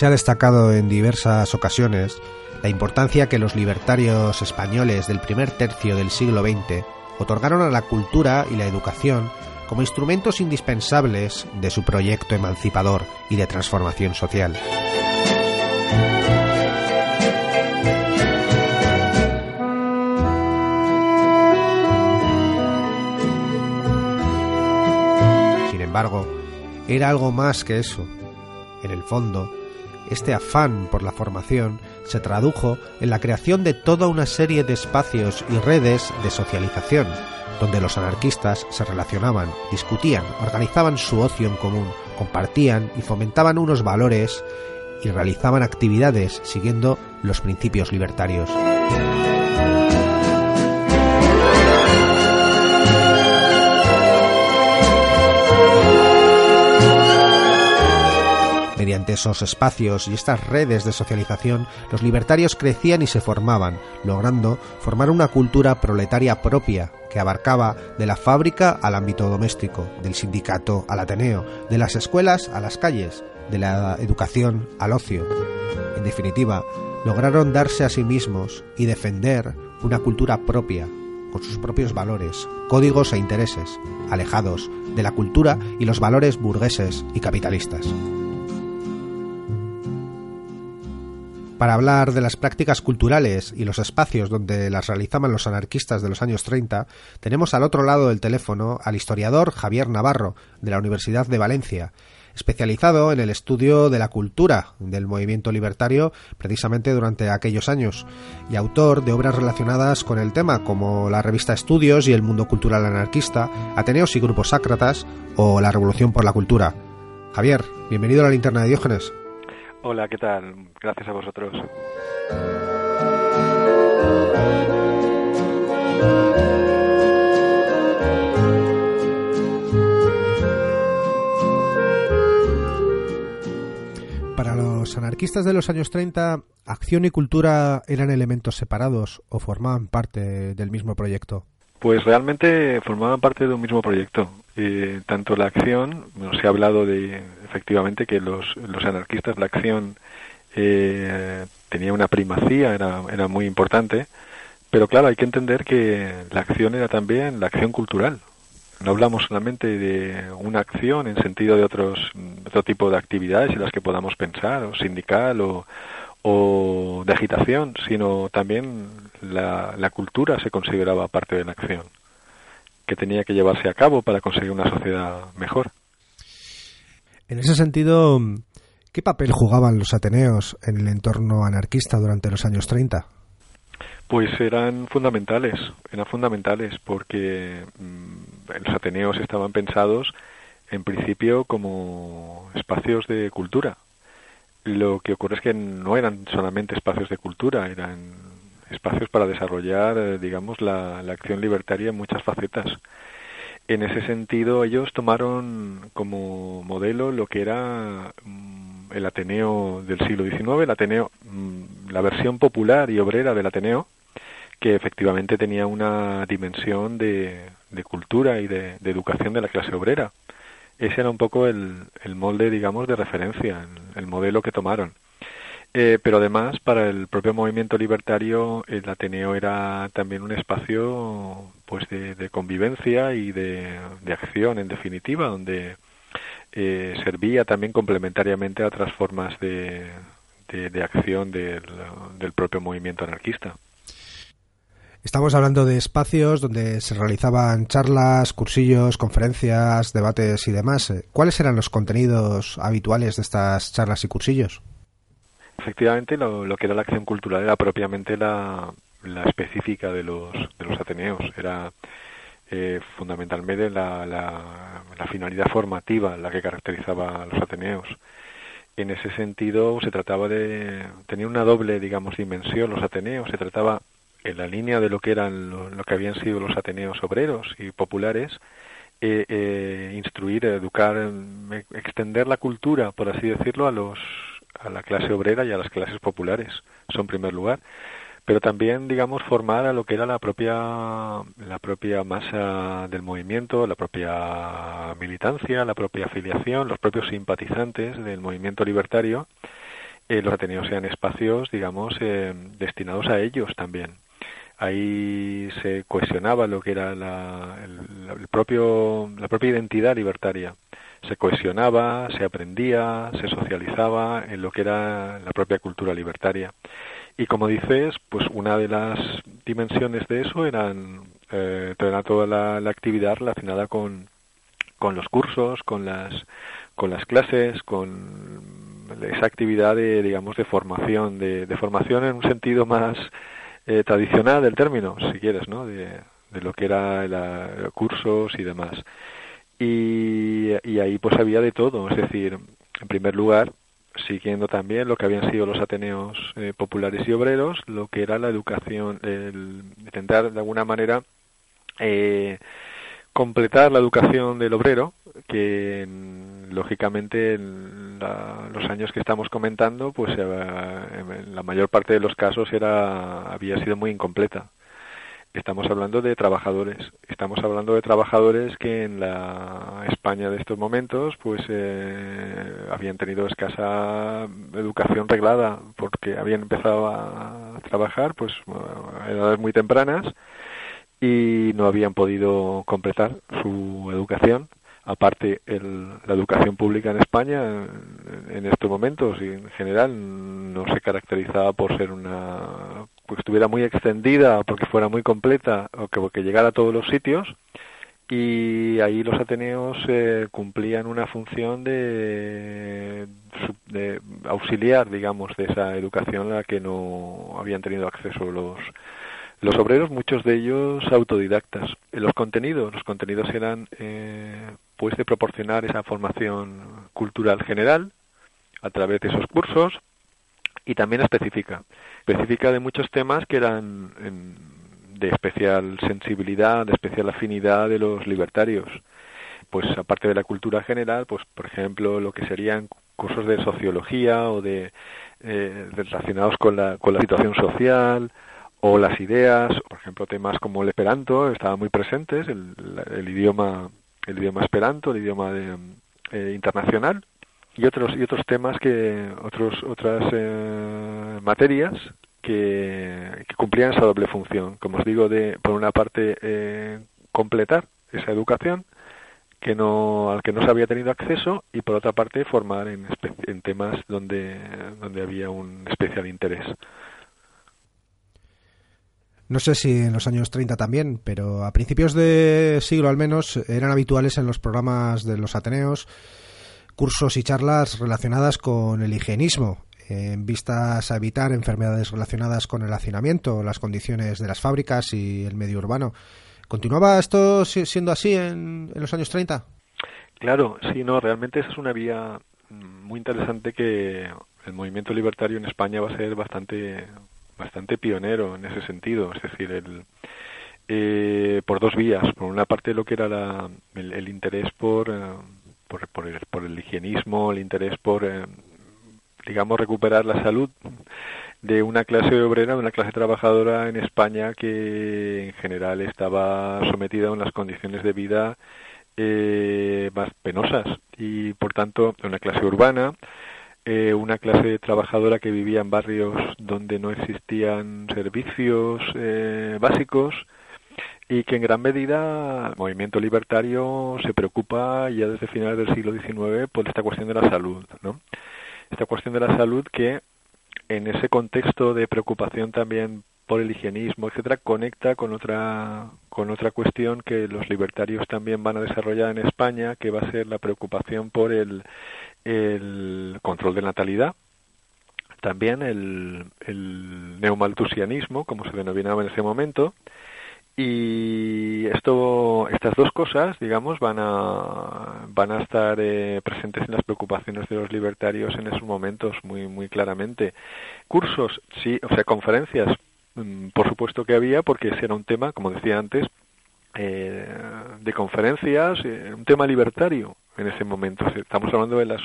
Se ha destacado en diversas ocasiones la importancia que los libertarios españoles del primer tercio del siglo XX otorgaron a la cultura y la educación como instrumentos indispensables de su proyecto emancipador y de transformación social. Sin embargo, era algo más que eso. En el fondo, este afán por la formación se tradujo en la creación de toda una serie de espacios y redes de socialización, donde los anarquistas se relacionaban, discutían, organizaban su ocio en común, compartían y fomentaban unos valores y realizaban actividades siguiendo los principios libertarios. Mediante esos espacios y estas redes de socialización, los libertarios crecían y se formaban, logrando formar una cultura proletaria propia que abarcaba de la fábrica al ámbito doméstico, del sindicato al Ateneo, de las escuelas a las calles, de la educación al ocio. En definitiva, lograron darse a sí mismos y defender una cultura propia, con sus propios valores, códigos e intereses, alejados de la cultura y los valores burgueses y capitalistas. Para hablar de las prácticas culturales y los espacios donde las realizaban los anarquistas de los años 30, tenemos al otro lado del teléfono al historiador Javier Navarro, de la Universidad de Valencia, especializado en el estudio de la cultura del movimiento libertario precisamente durante aquellos años, y autor de obras relacionadas con el tema como la revista Estudios y el mundo cultural anarquista, Ateneos y Grupos Sácratas o La Revolución por la Cultura. Javier, bienvenido a la linterna de Diógenes. Hola, ¿qué tal? Gracias a vosotros. Para los anarquistas de los años 30, acción y cultura eran elementos separados o formaban parte del mismo proyecto. Pues realmente formaban parte de un mismo proyecto. Eh, tanto la acción, se ha hablado de efectivamente que los, los anarquistas, la acción eh, tenía una primacía, era, era muy importante, pero claro, hay que entender que la acción era también la acción cultural. No hablamos solamente de una acción en sentido de otros, otro tipo de actividades en las que podamos pensar, o sindical, o, o de agitación, sino también la, la cultura se consideraba parte de la acción, que tenía que llevarse a cabo para conseguir una sociedad mejor. En ese sentido, ¿qué papel jugaban los ateneos en el entorno anarquista durante los años 30? Pues eran fundamentales, eran fundamentales porque mmm, los ateneos estaban pensados en principio como espacios de cultura, lo que ocurre es que no eran solamente espacios de cultura, eran espacios para desarrollar, eh, digamos, la, acción libertaria en muchas facetas. En ese sentido, ellos tomaron como modelo lo que era mm, el Ateneo del siglo XIX, el Ateneo, mm, la versión popular y obrera del Ateneo, que efectivamente tenía una dimensión de, cultura y de, educación de la clase obrera ese era un poco el, molde, digamos, de referencia, el modelo que tomaron. Eh, pero además, para el propio movimiento libertario, el Ateneo era también un espacio pues de, convivencia y de, de, acción, en definitiva, donde eh, servía también complementariamente a otras formas de, de acción del, del propio movimiento anarquista. Estamos hablando de espacios donde se realizaban charlas, cursillos, conferencias, debates y demás. ¿Cuáles eran los contenidos habituales de estas charlas y cursillos? Efectivamente, lo, que era la acción cultural era propiamente la, específica de los, de los Ateneos. Era eh, fundamentalmente la, la, finalidad formativa la que caracterizaba a los Ateneos. En ese sentido, se trataba de. tenía una doble, digamos, dimensión los Ateneos. Se trataba en la línea de lo que eran lo, que habían sido los Ateneos obreros y populares, eh, eh, instruir, educar, extender la cultura, por así decirlo, a los a la clase obrera y a las clases populares, eso en primer lugar, pero también, digamos, formar a lo que era la propia la propia masa del movimiento, la propia militancia, la propia afiliación, los propios simpatizantes del movimiento libertario, eh, los Ateneos sean espacios, digamos, destinados a ellos también ahí se cohesionaba lo que era la, el, propio, la propia identidad libertaria. Se cohesionaba, se aprendía, se socializaba en lo que era la propia cultura libertaria. Y como dices, pues una de las dimensiones de eso eran, eh, toda la, actividad relacionada con, con los cursos, con las, con las clases, con esa actividad de, digamos, de formación, de, de formación en un sentido más eh, tradicional del término, si quieres, ¿no? De, lo que era la, cursos y demás. Y, ahí pues había de todo, es decir, en primer lugar, siguiendo también lo que habían sido los Ateneos eh, populares y obreros, lo que era la educación, el intentar de alguna manera eh, completar la educación del obrero, que lógicamente en los años que estamos comentando, pues eh, en la mayor parte de los casos era había sido muy incompleta. Estamos hablando de trabajadores, estamos hablando de trabajadores que en la España de estos momentos, pues eh, habían tenido escasa educación reglada, porque habían empezado a trabajar, pues a edades muy tempranas y no habían podido completar su educación. Aparte, la educación pública en España en, estos momentos y en general no se caracterizaba por ser una porque estuviera muy extendida, porque fuera muy completa o que porque llegara a todos los sitios y ahí los Ateneos eh, cumplían una función de, auxiliar, digamos, de esa educación a la que no habían tenido acceso los los obreros, muchos de ellos autodidactas. Los contenidos, los contenidos eran eh, pues de proporcionar esa formación cultural general a través de esos cursos y también específica, específica de muchos temas que eran de especial sensibilidad, de especial afinidad de los libertarios. Pues aparte de la cultura general, pues por ejemplo lo que serían cursos de sociología o de eh, relacionados con la, con la situación social, o las ideas, por ejemplo, temas como el esperanto estaban muy presentes, el, idioma el idioma esperanto, el idioma de, eh, internacional y otros y otros temas que otros otras eh, materias que, cumplían esa doble función, como os digo, de por una parte eh, completar esa educación que no al que no se había tenido acceso y por otra parte formar en, en temas donde donde había un especial interés. No sé si en los años 30 también, pero a principios de siglo al menos eran habituales en los programas de los Ateneos cursos y charlas relacionadas con el higienismo, en vistas a evitar enfermedades relacionadas con el hacinamiento, las condiciones de las fábricas y el medio urbano. ¿Continuaba esto siendo así en, en los años 30? Claro, sí, no, realmente es una vía muy interesante que el movimiento libertario en España va a ser bastante bastante pionero en ese sentido, es decir, el, eh, por dos vías. Por una parte, lo que era la, el, interés por, eh, por, por, el, por, el, higienismo, el interés por, eh, digamos, recuperar la salud de una clase obrera, de una clase trabajadora en España que en general estaba sometida a unas condiciones de vida más penosas. Y, por tanto, una clase urbana eh, una clase trabajadora que vivía en barrios donde no existían servicios eh, básicos y que en gran medida el movimiento libertario se preocupa ya desde finales del siglo XIX por esta cuestión de la salud, ¿no? Esta cuestión de la salud que en ese contexto de preocupación también por el higienismo, etcétera, conecta con otra con otra cuestión que los libertarios también van a desarrollar en España, que va a ser la preocupación por el, el control de natalidad, también el, el como se denominaba en ese momento, y esto estas dos cosas digamos van a van a estar eh, presentes en las preocupaciones de los libertarios en esos momentos muy muy claramente. Cursos sí o sea conferencias mm, por supuesto que había porque ese era un tema como decía antes eh, de conferencias eh, un tema libertario en ese momento estamos hablando de las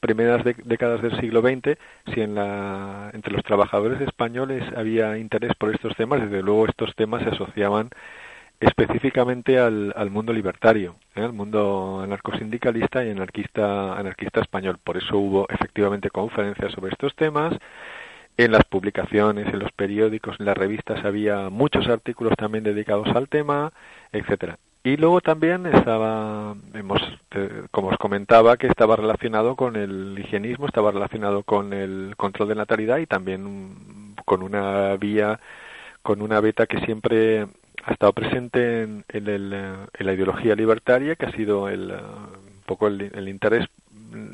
primeras décadas del siglo XX, si en la, entre los trabajadores españoles había interés por estos temas, desde luego estos temas se asociaban específicamente al, al mundo libertario, ¿eh? al mundo anarcosindicalista y anarquista, anarquista español. Por eso hubo efectivamente conferencias sobre estos temas. En las publicaciones, en los periódicos, en las revistas había muchos artículos también dedicados al tema, etcétera. Y luego también estaba, hemos, como os comentaba, que estaba relacionado con el higienismo, estaba relacionado con el control de natalidad y también con una vía, con una beta que siempre ha estado presente en, la ideología libertaria, que ha sido el, un poco el, interés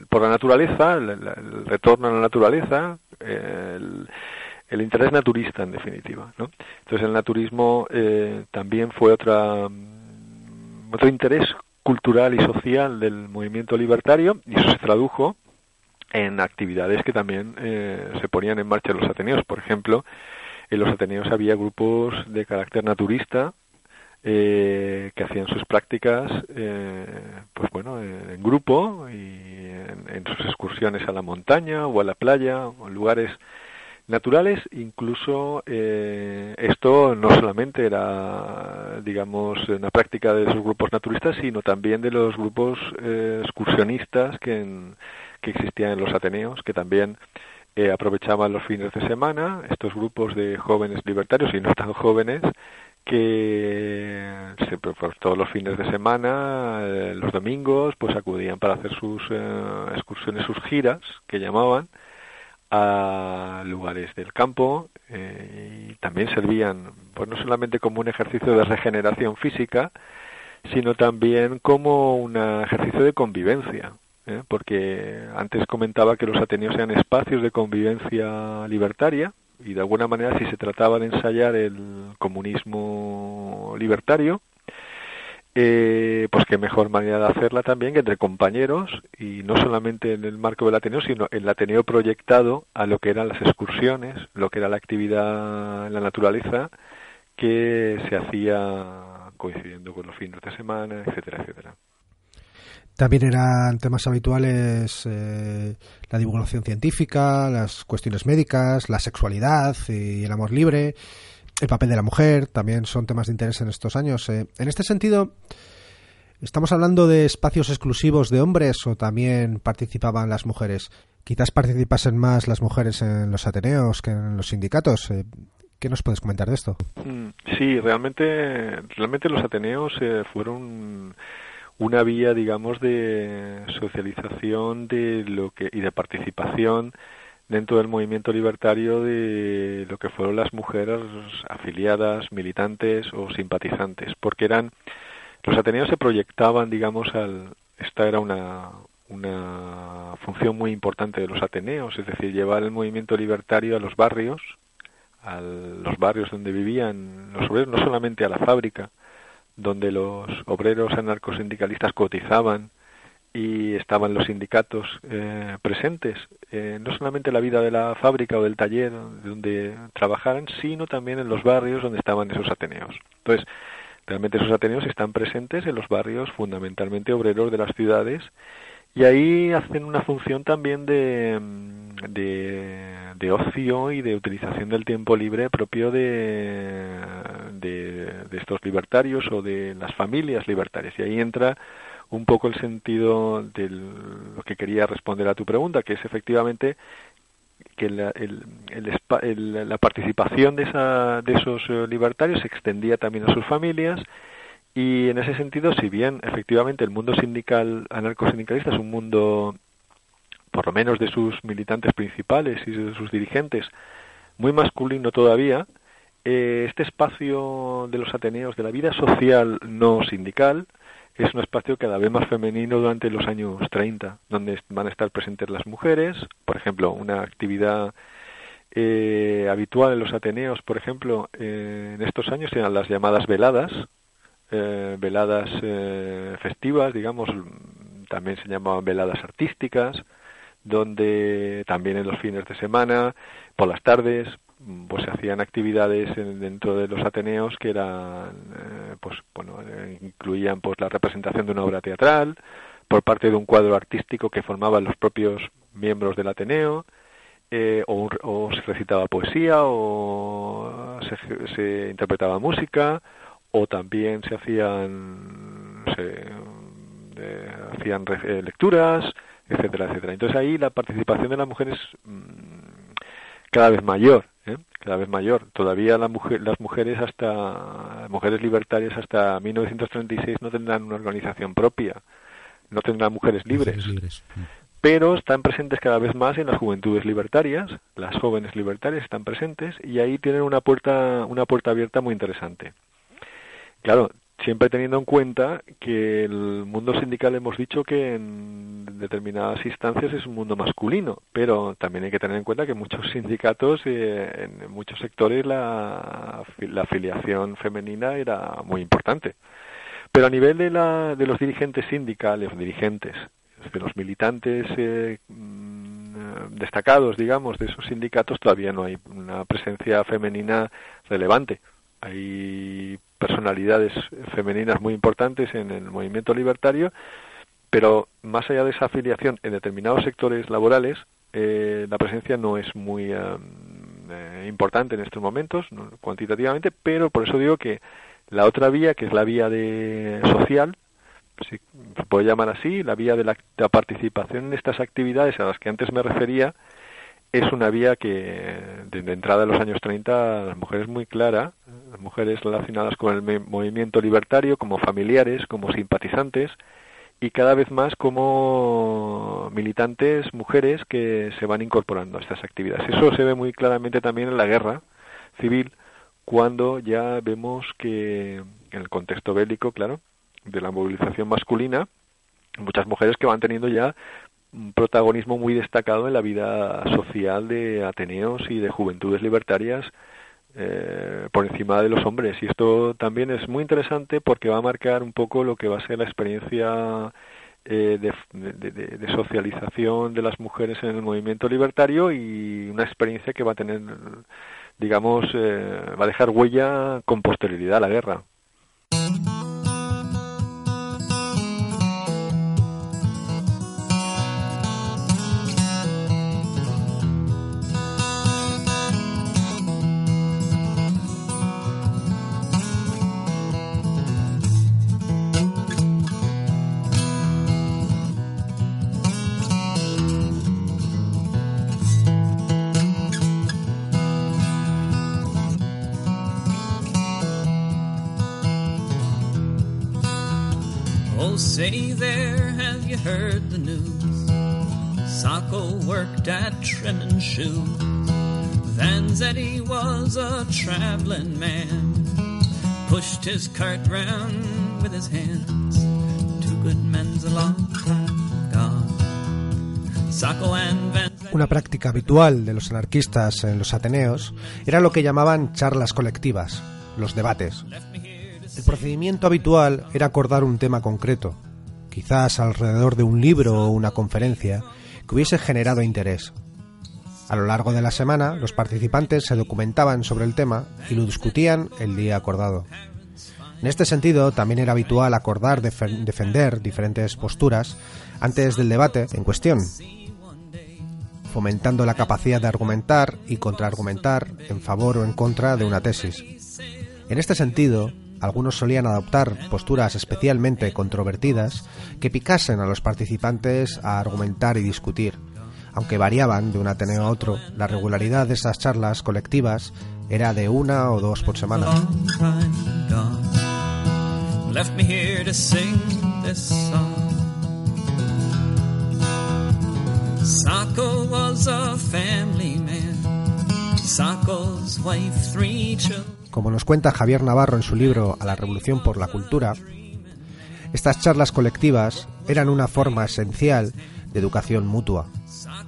por la naturaleza, el, retorno a la naturaleza, el, interés naturista en definitiva. ¿no? Entonces el naturismo eh, también fue otra otro interés cultural y social del movimiento libertario y eso se tradujo en actividades que también eh, se ponían en marcha en los Ateneos. Por ejemplo, en los Ateneos había grupos de carácter naturista eh, que hacían sus prácticas, eh, pues bueno, en grupo y en, en, sus excursiones a la montaña o a la playa o en lugares naturales, incluso eh, esto no solamente era, digamos, una práctica de esos grupos naturistas, sino también de los grupos eh, excursionistas que, que existían en los Ateneos, que también eh, aprovechaban los fines de semana, estos grupos de jóvenes libertarios y no tan jóvenes, que siempre, pues, todos los fines de semana, los domingos, pues acudían para hacer sus excursiones, sus giras, que llamaban, a lugares del campo eh, y también servían pues no solamente como un ejercicio de regeneración física sino también como un ejercicio de convivencia ¿eh? porque antes comentaba que los ateneos eran espacios de convivencia libertaria y de alguna manera si se trataba de ensayar el comunismo libertario eh, pues qué mejor manera de hacerla también entre compañeros y no solamente en el marco del Ateneo, sino el Ateneo proyectado a lo que eran las excursiones, lo que era la actividad en la naturaleza que se hacía coincidiendo con los fines de semana, etcétera, etcétera. También eran temas habituales eh, la divulgación científica, las cuestiones médicas, la sexualidad y el amor libre el papel de la mujer también son temas de interés en estos años. Eh, en este sentido, ¿estamos hablando de espacios exclusivos de hombres o también participaban las mujeres? Quizás participasen más las mujeres en los Ateneos que en los sindicatos. Eh, ¿Qué nos puedes comentar de esto? Mm, sí, realmente, realmente los Ateneos eh, fueron una vía, digamos, de socialización de lo que y de participación dentro del movimiento libertario de lo que fueron las mujeres afiliadas, militantes o simpatizantes, porque eran los ateneos se proyectaban, digamos, al esta era una una función muy importante de los ateneos, es decir, llevar el movimiento libertario a los barrios, a los barrios donde vivían los obreros, no solamente a la fábrica, donde los obreros anarcosindicalistas cotizaban y estaban los sindicatos eh, presentes, eh, no solamente en la vida de la fábrica o del taller donde trabajaran, sino también en los barrios donde estaban esos ateneos. Entonces, realmente esos ateneos están presentes en los barrios fundamentalmente obreros de las ciudades y ahí hacen una función también de, de, ocio y de utilización del tiempo libre propio de, de, de estos libertarios o de las familias libertarias. Y ahí entra un poco el sentido de lo que quería responder a tu pregunta, que es efectivamente que la, el, el, la participación de, esa, de esos eh, libertarios se extendía también a sus familias. Y en ese sentido, si bien efectivamente el mundo sindical anarcosindicalista es un mundo, por lo menos de sus militantes principales y de sus dirigentes, muy masculino todavía, eh, este espacio de los Ateneos, de la vida social no sindical, es un espacio cada vez más femenino durante los años 30, donde van a estar presentes las mujeres. Por ejemplo, una actividad eh, habitual en los Ateneos, por ejemplo, en estos años eran las llamadas veladas, eh, veladas eh, festivas, digamos, también se llamaban veladas artísticas, donde también en los fines de semana, por las tardes, pues se hacían actividades dentro de los Ateneos que eran, eh, pues bueno, incluían pues la representación de una obra teatral por parte de un cuadro artístico que formaban los propios miembros del Ateneo, o, o, se recitaba poesía, o se, se interpretaba música, o también se hacían se, hacían eh, lecturas, etcétera, etcétera. Entonces ahí la participación de las mujeres mm, cada vez mayor, ¿eh? cada vez mayor. Todavía la mujer, las mujeres hasta mujeres libertarias hasta 1936 no tendrán una organización propia, no tendrán mujeres libres. Mm. Pero están presentes cada vez más en las juventudes libertarias, las jóvenes libertarias están presentes y ahí tienen una puerta una puerta abierta muy interesante. Claro, siempre teniendo en cuenta que el mundo sindical hemos dicho que en determinadas instancias es un mundo masculino, pero también hay que tener en cuenta que muchos sindicatos, eh, en muchos sectores, la, afiliación femenina era muy importante. Pero a nivel de, la, de los dirigentes sindicales, dirigentes, de los militantes eh, mm, destacados, digamos, de esos sindicatos, todavía no hay una presencia femenina relevante. Hay personalidades femeninas muy importantes en el movimiento libertario, pero más allá de esa afiliación en determinados sectores laborales, eh, la presencia no es muy eh, importante en estos momentos, cuantitativamente, pero por eso digo que la otra vía, que es la vía de social, si se puede llamar así, la vía de la participación en estas actividades a las que antes me refería, es una vía que desde entrada de los años 30 las mujeres muy clara, las mujeres relacionadas con el movimiento libertario como familiares, como simpatizantes y cada vez más como militantes mujeres que se van incorporando a estas actividades. Eso se ve muy claramente también en la guerra civil cuando ya vemos que en el contexto bélico, claro, de la movilización masculina, muchas mujeres que van teniendo ya un protagonismo muy destacado en la vida social de Ateneos y de juventudes libertarias eh, por encima de los hombres. Y esto también es muy interesante porque va a marcar un poco lo que va a ser la experiencia eh, de, socialización de las mujeres en el movimiento libertario y una experiencia que va a tener, digamos, eh, va a dejar huella con posterioridad a la guerra. Say there, have you heard the news? Sacco worked at Trenton Shoe. Vanzetti was a traveling man. Pushed his cart round with his hands. Two good men's a long time gone. Sacco and Vanzetti. Una práctica habitual de los anarquistas en los Ateneos era lo que llamaban charlas colectivas, los debates. El procedimiento habitual era acordar un tema concreto, quizás alrededor de un libro o una conferencia, que hubiese generado interés. A lo largo de la semana, los participantes se documentaban sobre el tema y lo discutían el día acordado. En este sentido, también era habitual acordar defender diferentes posturas antes del debate en cuestión, fomentando la capacidad de argumentar y contraargumentar en favor o en contra de una tesis. En este sentido, algunos solían adoptar posturas especialmente controvertidas que picasen a los participantes a argumentar y discutir. Aunque variaban de un Ateneo a otro, la regularidad de esas charlas colectivas era de una o dos por semana. Como nos cuenta Javier Navarro en su libro A la Revolución por la Cultura, estas charlas colectivas eran una forma esencial de educación mutua,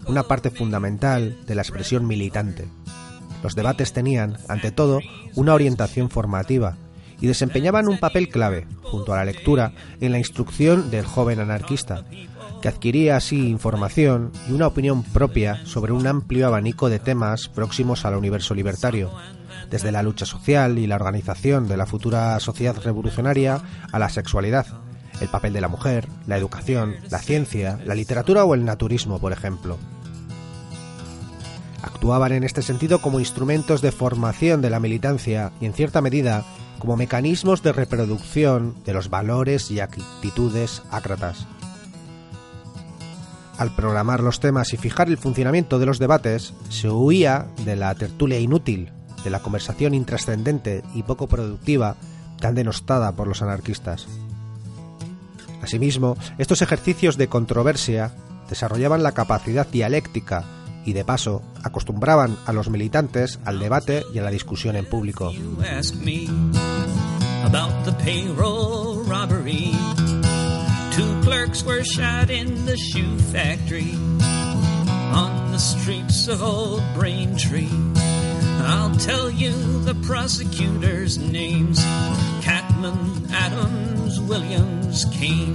una parte fundamental de la expresión militante. Los debates tenían, ante todo, una orientación formativa y desempeñaban un papel clave, junto a la lectura, en la instrucción del joven anarquista, que adquiría así información y una opinión propia sobre un amplio abanico de temas próximos al universo libertario, desde la lucha social y la organización de la futura sociedad revolucionaria a la sexualidad, el papel de la mujer, la educación, la ciencia, la literatura o el naturismo, por ejemplo. Actuaban en este sentido como instrumentos de formación de la militancia y, en cierta medida, como mecanismos de reproducción de los valores y actitudes ácratas. Al programar los temas y fijar el funcionamiento de los debates, se huía de la tertulia inútil, de la conversación intrascendente y poco productiva tan denostada por los anarquistas. Asimismo, estos ejercicios de controversia desarrollaban la capacidad dialéctica y de paso acostumbraban a los militantes al debate y a la discusión en público. On the streets of Braintree. I'll tell you the prosecutors' names Catman, Adams, Williams, Kane.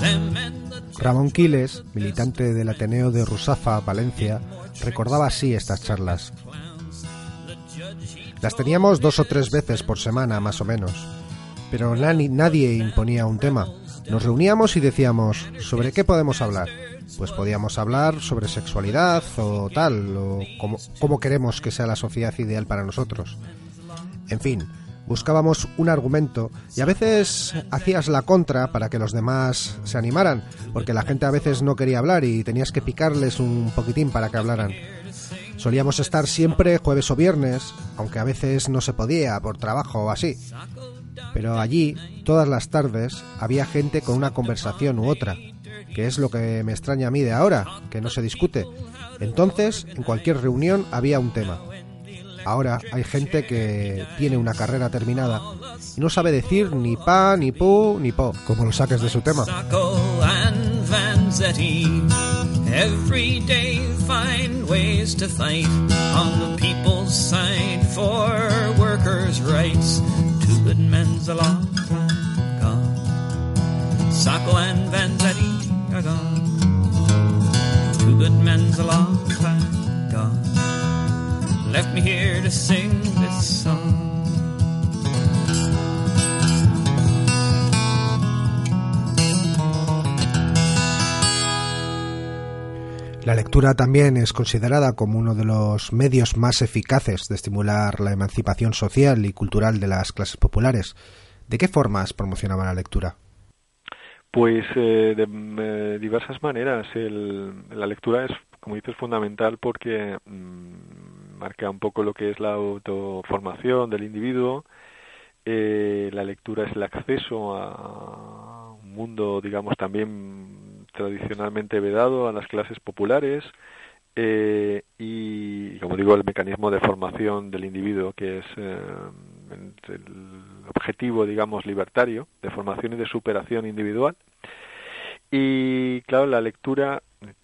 Them and the Ramón Quiles, militante del Ateneo de Rusafa, Valencia, recordaba así estas charlas. Las teníamos dos o tres veces por semana, más o menos, pero nadie imponía un tema. Nos reuníamos y decíamos, ¿sobre qué podemos hablar? Pues podíamos hablar sobre sexualidad o tal, o cómo, queremos que sea la sociedad ideal para nosotros. En fin, buscábamos un argumento y a veces hacías la contra para que los demás se animaran, porque la gente a veces no quería hablar y tenías que picarles un poquitín para que hablaran. Solíamos estar siempre jueves o viernes, aunque a veces no se podía por trabajo o así. Pero allí, todas las tardes, había gente con una conversación u otra, que es lo que me extraña a mí de ahora, que no se discute. Entonces, en cualquier reunión había un tema. Ahora hay gente que tiene una carrera terminada y no sabe decir ni pa, ni pu, ni po, como lo saques de su tema. Every day find ways and Vanzetti La lectura también es considerada como uno de los medios más eficaces de estimular la emancipación social y cultural de las clases populares. ¿De qué formas promocionaba la lectura? Pues eh, de eh, diversas maneras. la lectura es, como dices, fundamental porque mm, marca un poco lo que es la autoformación del individuo. Eh, la lectura es el acceso a un mundo, digamos, también tradicionalmente vedado a las clases populares eh, y, como digo, el mecanismo de formación del individuo, que es eh, el objetivo, digamos, libertario, de formación y de superación individual. Y, claro, la lectura,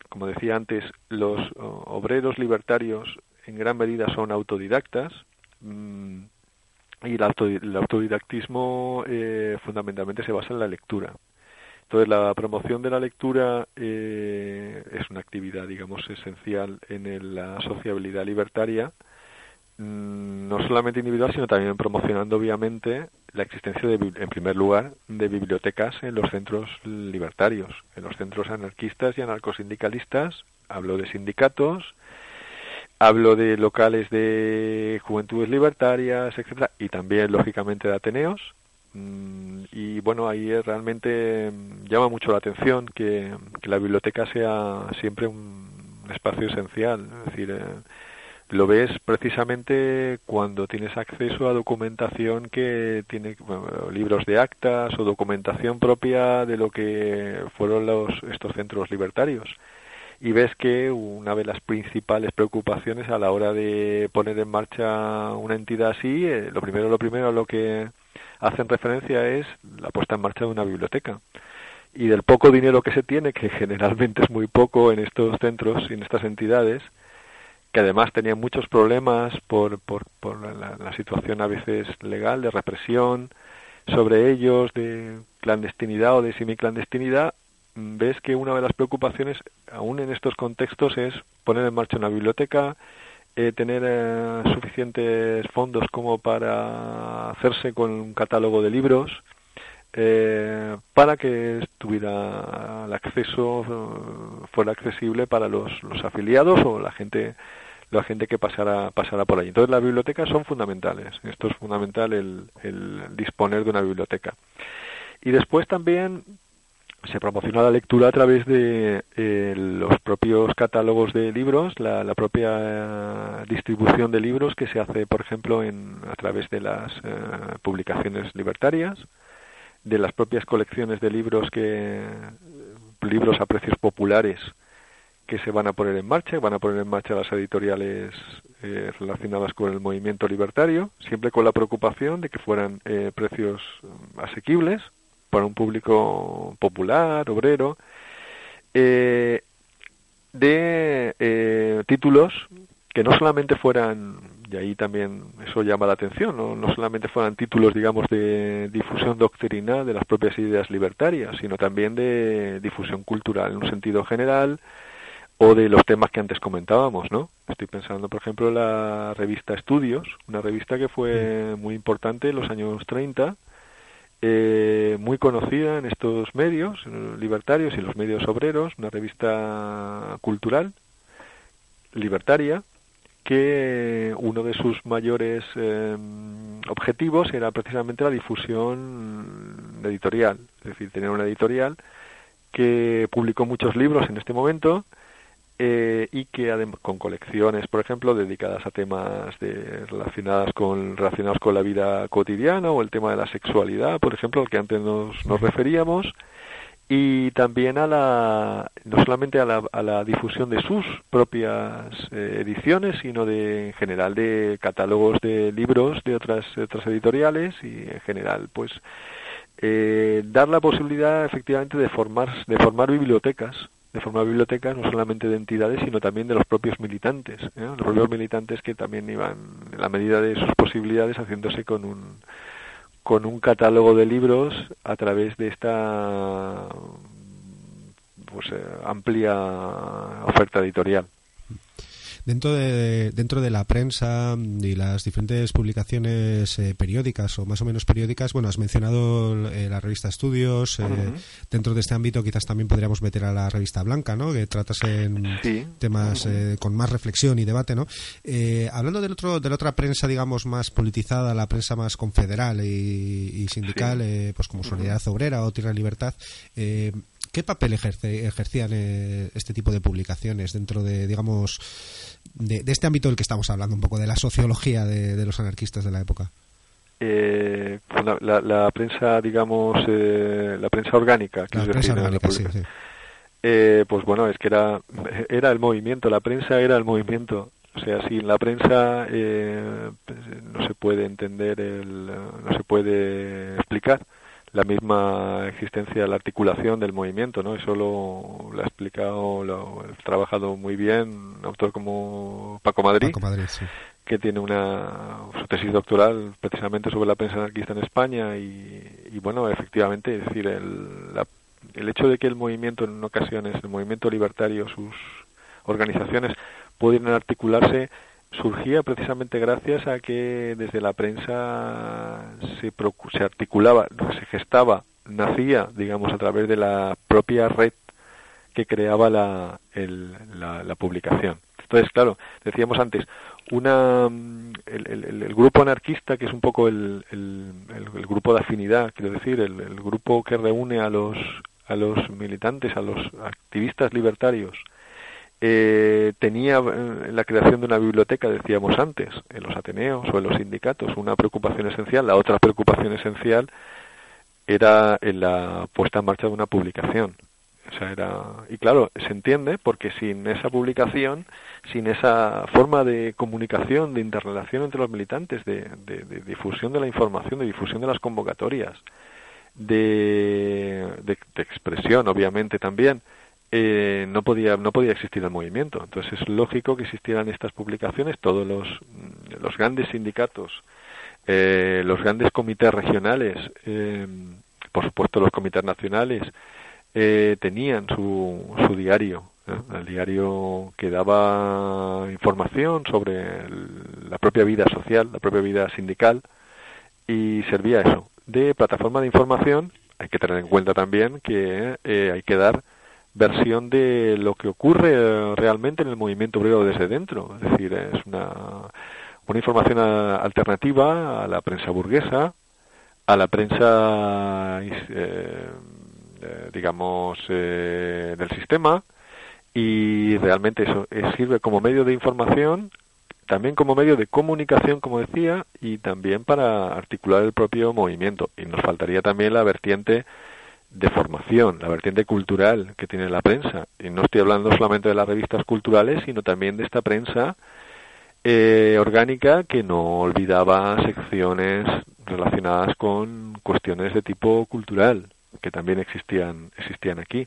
como decía antes, los obreros libertarios en gran medida son autodidactas. Mm, y el, autodidactismo eh, fundamentalmente se basa en la lectura. Entonces, la promoción de la lectura eh, es una actividad, digamos, esencial en la sociabilidad libertaria, no solamente individual, sino también promocionando, obviamente, la existencia, de, en primer lugar, de bibliotecas en los centros libertarios, en los centros anarquistas y anarcosindicalistas. Hablo de sindicatos, hablo de locales de juventudes libertarias, etcétera, y también, lógicamente, de ateneos Mm, y bueno, ahí realmente mm, llama mucho la atención que, la biblioteca sea siempre un espacio esencial. Es decir, eh, lo ves precisamente cuando tienes acceso a documentación que tiene libros de actas o documentación propia de lo que fueron los estos centros libertarios y ves que una de las principales preocupaciones a la hora de poner en marcha una entidad así, eh, lo primero, lo primero a lo que hacen referencia es la puesta en marcha de una biblioteca. Y del poco dinero que se tiene, que generalmente es muy poco en estos centros y en estas entidades, que además tenían muchos problemas por, por, por la, la, situación a veces legal de represión sobre ellos, de clandestinidad o de semiclandestinidad, ves que una de las preocupaciones, aún en estos contextos, es poner en marcha una biblioteca, eh, tener eh, suficientes fondos como para hacerse con un catálogo de libros, eh, para que tuviera el acceso, eh, fuera accesible para los, los afiliados o la gente la gente que pasara, pasara por allí. Entonces las bibliotecas son fundamentales. Esto es fundamental el, el disponer de una biblioteca. Y después también se promociona la lectura a través de eh, los propios catálogos de libros, la, la propia eh, distribución de libros que se hace, por ejemplo, en, a través de las eh, publicaciones libertarias, de las propias colecciones de libros que libros a precios populares que se van a poner en marcha, van a poner en marcha las editoriales eh, relacionadas con el movimiento libertario, siempre con la preocupación de que fueran eh, precios asequibles, para un público popular, obrero, eh, de eh, títulos que no solamente fueran, y ahí también eso llama la atención, no, no solamente fueran títulos, digamos, de difusión doctrinal de las propias ideas libertarias, sino también de difusión cultural en un sentido general, o de los temas que antes comentábamos, ¿no? Estoy pensando, por ejemplo, en la revista Estudios, una revista que fue muy importante en los años 30, eh, muy conocida en estos medios libertarios y los medios obreros, una revista cultural libertaria que uno de sus mayores eh, objetivos era precisamente la difusión editorial, es decir, tener una editorial que publicó muchos libros en este momento eh, y que con colecciones, por ejemplo, dedicadas a temas de, relacionadas con relacionados con la vida cotidiana o el tema de la sexualidad, por ejemplo, al que antes nos, nos referíamos, y también a la no solamente a la, a la difusión de sus propias eh, ediciones, sino de en general de catálogos de libros de otras otras editoriales y en general, pues eh, dar la posibilidad efectivamente de formar de formar bibliotecas de forma biblioteca no solamente de entidades, sino también de los propios militantes, ¿eh? los propios militantes que también iban, en la medida de sus posibilidades, haciéndose con un, con un catálogo de libros a través de esta pues, eh, amplia oferta editorial. Dentro de, dentro de la prensa y las diferentes publicaciones eh, periódicas o más o menos periódicas, bueno, has mencionado eh, la revista Estudios. Eh, dentro de este ámbito quizás también podríamos meter a la revista Blanca, ¿no? Que tratas en temas con más reflexión y debate, ¿no? hablando del otro, de la otra prensa, digamos, más politizada, la prensa más confederal y, sindical, pues como Solidaridad Obrera o Tierra Libertad, ¿Qué papel ejerce, ejercían este tipo de publicaciones dentro de, digamos, de, este ámbito del que estamos hablando, un poco de la sociología de, los anarquistas de la época? Eh, pues la, prensa, digamos, eh, la prensa orgánica. La prensa orgánica, sí, eh, pues bueno, es que era, era el movimiento, la prensa era el movimiento. O sea, sin la prensa pues, no se puede entender, el, no se puede explicar la misma existencia, la articulación del movimiento, ¿no? Eso lo, lo ha explicado, lo ha trabajado muy bien un autor como Paco Madrid, que tiene una su tesis doctoral precisamente sobre la prensa anarquista en España y, bueno, efectivamente, es decir, el, el hecho de que el movimiento en ocasiones, el movimiento libertario, sus organizaciones pudieran articularse surgía precisamente gracias a que desde la prensa se, se articulaba, se gestaba, nacía, digamos, a través de la propia red que creaba la, el, la, publicación. Entonces, claro, decíamos antes, una, el, el, grupo anarquista, que es un poco el, el, grupo de afinidad, quiero decir, el, grupo que reúne a los, a los militantes, a los activistas libertarios, eh, tenía eh, la creación de una biblioteca, decíamos antes, en los Ateneos o en los sindicatos, una preocupación esencial. La otra preocupación esencial era en la puesta en marcha de una publicación. O sea, era... Y claro, se entiende porque sin esa publicación, sin esa forma de comunicación, de interrelación entre los militantes, de, difusión de la información, de difusión de las convocatorias, de, expresión, obviamente también, eh, no podía no podía existir el movimiento. Entonces es lógico que existieran estas publicaciones. Todos los, los grandes sindicatos, eh, los grandes comités regionales, eh, por supuesto los comités nacionales, eh, tenían su, su diario, el diario que daba información sobre la propia vida social, la propia vida sindical, y servía eso de plataforma de información. Hay que tener en cuenta también que eh, hay que dar versión de lo que ocurre realmente en el movimiento obrero desde dentro. Es decir, es una, una información alternativa a la prensa burguesa, a la prensa eh, eh, digamos, eh, del sistema y realmente eso eh, sirve como medio de información, también como medio de comunicación, como decía, y también para articular el propio movimiento. Y nos faltaría también la vertiente de formación, la vertiente cultural que tiene la prensa. Y no estoy hablando solamente de las revistas culturales, sino también de esta prensa orgánica que no olvidaba secciones relacionadas con cuestiones de tipo cultural que también existían, existían aquí.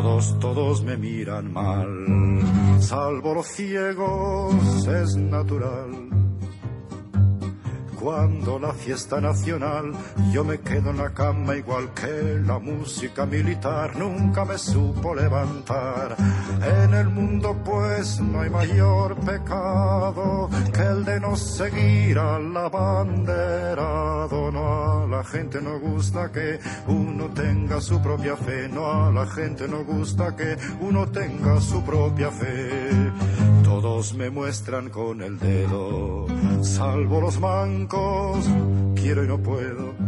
Todos, todos me miran mal, salvo los ciegos, es natural cuando la fiesta nacional yo me quedo en la cama igual que la música militar nunca me supo levantar. En el mundo pues no hay mayor pecado que el de no seguir al abanderado. No a la gente no gusta que uno tenga su propia fe, no a la gente no gusta que uno tenga su propia fe. Todos me muestran con el dedo, salvo los mancos, quiero y no puedo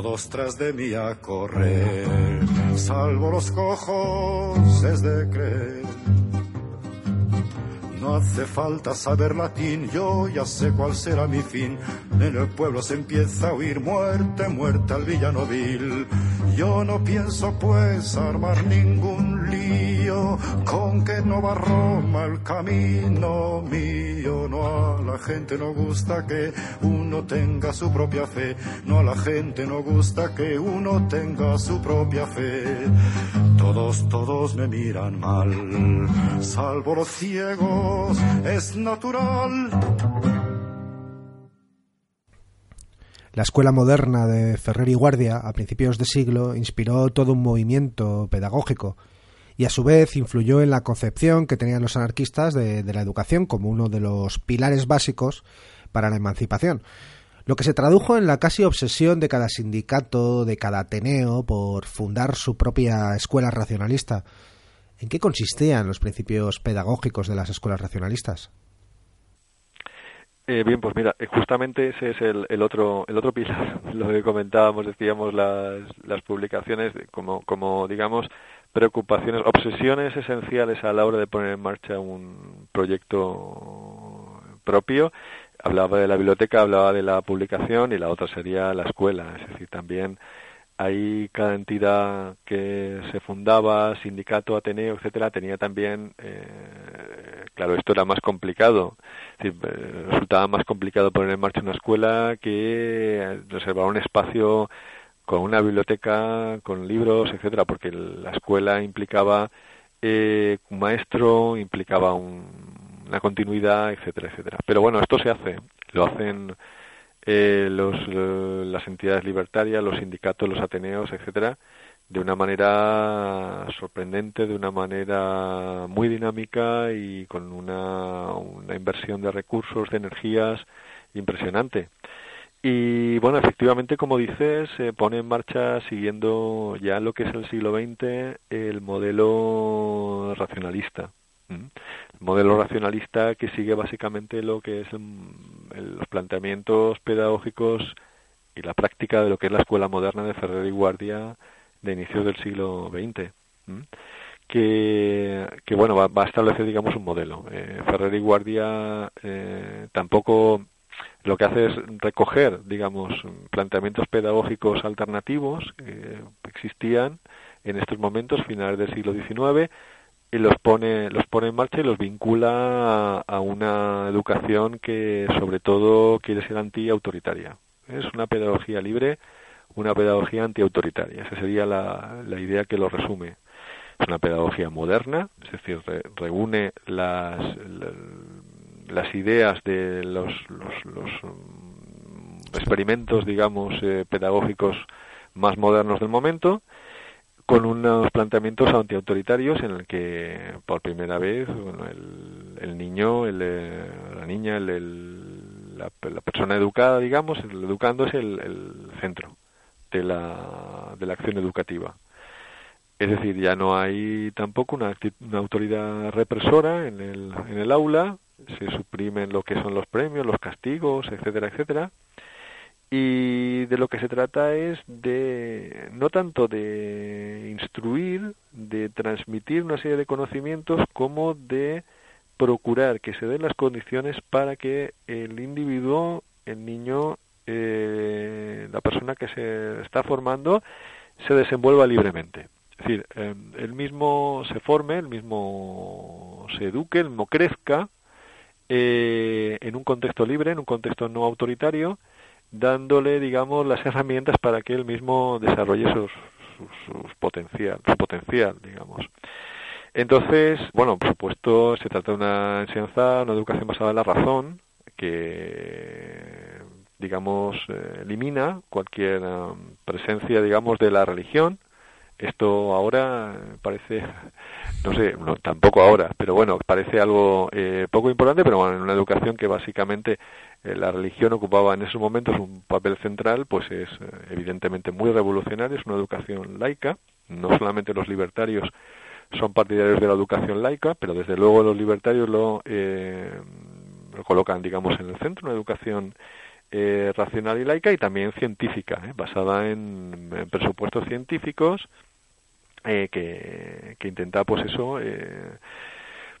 Todos tras de mí a correr, salvo los cojos es de creer. No hace falta saber latín, yo ya sé cuál será mi fin. En el pueblo se empieza a oír muerte, muerte al villano vil. Yo no pienso pues armar ningún lío, con que no va Roma el camino mío. No a la gente no gusta que uno tenga su propia fe, no a la gente no gusta que uno tenga su propia fe. Todos, todos me miran mal, salvo los ciegos, es natural. La escuela moderna de Ferrer y Guardia, a principios de siglo, inspiró todo un movimiento pedagógico y a su vez influyó en la concepción que tenían los anarquistas de, de la educación como uno de los pilares básicos para la emancipación lo que se tradujo en la casi obsesión de cada sindicato, de cada Ateneo, por fundar su propia escuela racionalista. ¿En qué consistían los principios pedagógicos de las escuelas racionalistas? Eh, bien, pues mira, eh, justamente ese es el, otro el otro pilar, lo que comentábamos, decíamos las, las publicaciones como como digamos preocupaciones, obsesiones esenciales a la hora de poner en marcha un proyecto propio hablaba de la biblioteca, hablaba de la publicación y la otra sería la escuela. Es decir, también hay cada entidad que se fundaba, sindicato, ateneo, etcétera, tenía también eh, claro, esto era más complicado. Eh, resultaba más complicado poner en marcha una escuela que reservar un espacio con una biblioteca, con libros, etcétera, porque la escuela implicaba eh, un maestro, implicaba una continuidad, etcétera, etcétera. Pero bueno, esto se hace, lo hacen eh, los, las entidades libertarias, los sindicatos, los ateneos, etcétera, de una manera sorprendente, de una manera muy dinámica y con una, una inversión de recursos, de energías impresionante. Y bueno, efectivamente, como dices, se pone en marcha siguiendo ya lo que es el siglo XX el modelo racionalista. El modelo racionalista que sigue básicamente lo que es los planteamientos pedagógicos y la práctica de lo que es la escuela moderna de Ferrer y Guardia de inicios del siglo XX. Que, que, bueno va, a establecer digamos un modelo eh, Ferrer y Guardia eh, tampoco lo que hace es recoger, digamos, planteamientos pedagógicos alternativos que existían en estos momentos, finales del siglo XIX, y los pone, los pone en marcha y los vincula a, una educación que sobre todo quiere ser anti-autoritaria. Es una pedagogía libre, una pedagogía anti-autoritaria. Esa sería la, la idea que lo resume. Es una pedagogía moderna, es decir, reúne las, las ideas de los, los, mm, experimentos, digamos, eh, pedagógicos más modernos del momento, con unos planteamientos antiautoritarios en el que por primera vez el, niño, el, eh, la niña, el, la, persona educada, digamos, el educando es el, centro de la, de la acción educativa. Es decir, ya no hay tampoco una, una autoridad represora en el, en el aula, se suprimen lo que son los premios, los castigos, etcétera, etcétera. Y de lo que se trata es de, no tanto de instruir, de transmitir una serie de conocimientos, como de procurar que se den las condiciones para que el individuo, el niño, eh, la persona que se está formando, se desenvuelva libremente. Es decir, eh, el mismo se forme, el mismo se eduque, el mismo crezca, eh, en un contexto libre, en un contexto no autoritario, dándole, digamos, las herramientas para que él mismo desarrolle sus, sus, potencial, su potencial, digamos. Entonces, bueno, por supuesto, se trata de una enseñanza, una educación basada en la razón, que, digamos, eh, elimina cualquier um, presencia, digamos, de la religión, esto ahora parece, no sé, tampoco ahora, pero bueno, parece algo eh, poco importante, pero bueno, en una educación que básicamente eh, la religión ocupaba en esos momentos un papel central, pues es eh, evidentemente muy revolucionaria, es una educación laica, no solamente los libertarios son partidarios de la educación laica, pero desde luego los libertarios lo, lo colocan, digamos, en el centro, una educación racional y laica y también científica, basada en, presupuestos científicos eh, que, que, intenta, pues eso, eh,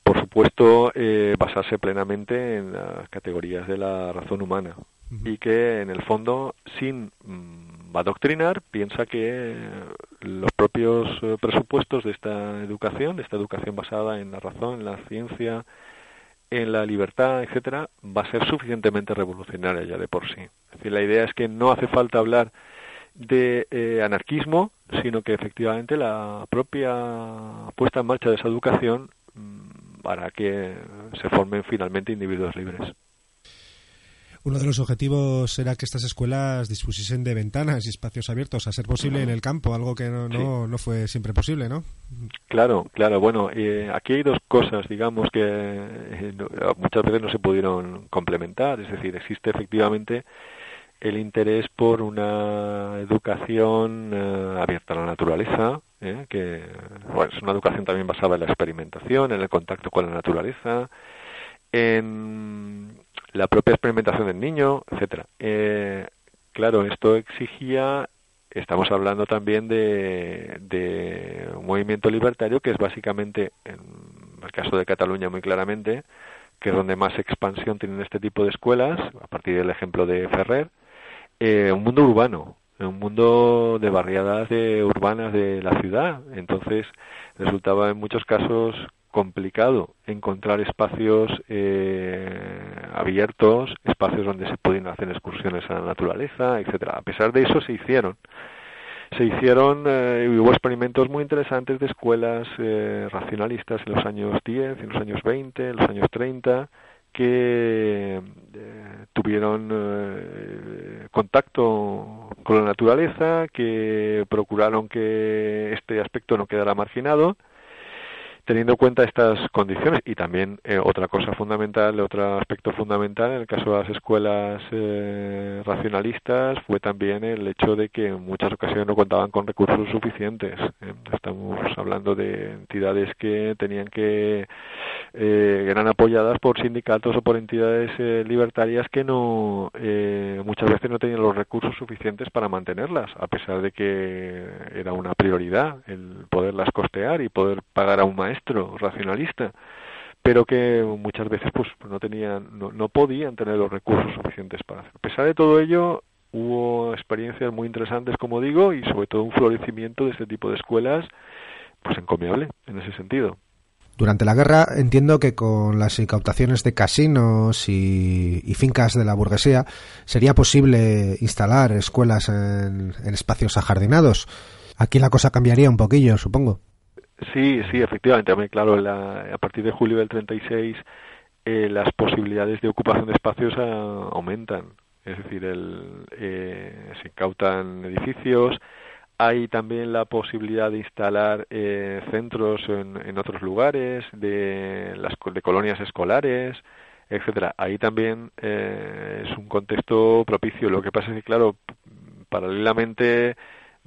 por supuesto, eh, basarse plenamente en las categorías de la razón humana. Y que, en el fondo, sin mm, adoctrinar, piensa que los propios presupuestos de esta educación, de esta educación basada en la razón, en la ciencia, en la libertad, etcétera, va a ser suficientemente revolucionaria ya de por sí. Es decir, la idea es que no hace falta hablar de eh, anarquismo, sino que efectivamente la propia puesta en marcha de esa educación mm, hará que se formen finalmente individuos libres. Uno de los objetivos era que estas escuelas dispusiesen de ventanas y espacios abiertos, a ser posible en el campo, algo que no, no, fue siempre posible, ¿no? Claro, claro. Bueno, eh, aquí hay dos cosas, digamos, que eh, muchas veces no se pudieron complementar. Es decir, existe efectivamente el interés por una educación eh, abierta a la naturaleza, eh, que bueno, es una educación también basada en la experimentación, en el contacto con la naturaleza, en la propia experimentación del niño, etcétera. Eh, claro, esto exigía, estamos hablando también de, un movimiento libertario que es básicamente, en el caso de Cataluña muy claramente, que es donde más expansión tienen este tipo de escuelas, a partir del ejemplo de Ferrer, eh, un mundo urbano, un mundo de barriadas de urbanas de la ciudad. Entonces resultaba en muchos casos complicado encontrar espacios eh, abiertos, espacios donde se pudieran hacer excursiones a la naturaleza, etcétera. A pesar de eso se hicieron. Se hicieron eh, hubo experimentos muy interesantes de escuelas eh, racionalistas en los años 10, en los años 20, en los años 30 que tuvieron contacto con la naturaleza, que procuraron que este aspecto no quedara marginado teniendo en cuenta estas condiciones y también eh, otra cosa fundamental, otro aspecto fundamental en el caso de las escuelas eh, racionalistas fue también el hecho de que en muchas ocasiones no contaban con recursos suficientes. Eh, estamos hablando de entidades que tenían que eran apoyadas por sindicatos o por entidades libertarias que no muchas veces no tenían los recursos suficientes para mantenerlas, a pesar de que era una prioridad el poderlas costear y poder pagar a un maestro racionalista pero que muchas veces pues no tenían no, podían tener los recursos suficientes para hacer. A pesar de todo ello, hubo experiencias muy interesantes, como digo, y sobre todo un florecimiento de este tipo de escuelas, pues encomiable en ese sentido. Durante la guerra entiendo que con las incautaciones de casinos y, fincas de la burguesía sería posible instalar escuelas en, en espacios ajardinados. Aquí la cosa cambiaría un poquillo, supongo. Sí, sí, efectivamente. Claro, a partir de julio del 36 eh, las posibilidades de ocupación de espacios ah, aumentan. Es decir, el, eh, se incautan edificios. Hay también la posibilidad de instalar eh, centros en, otros lugares, de, las, de colonias escolares, etcétera. Ahí también es un contexto propicio. Lo que pasa es que, claro, paralelamente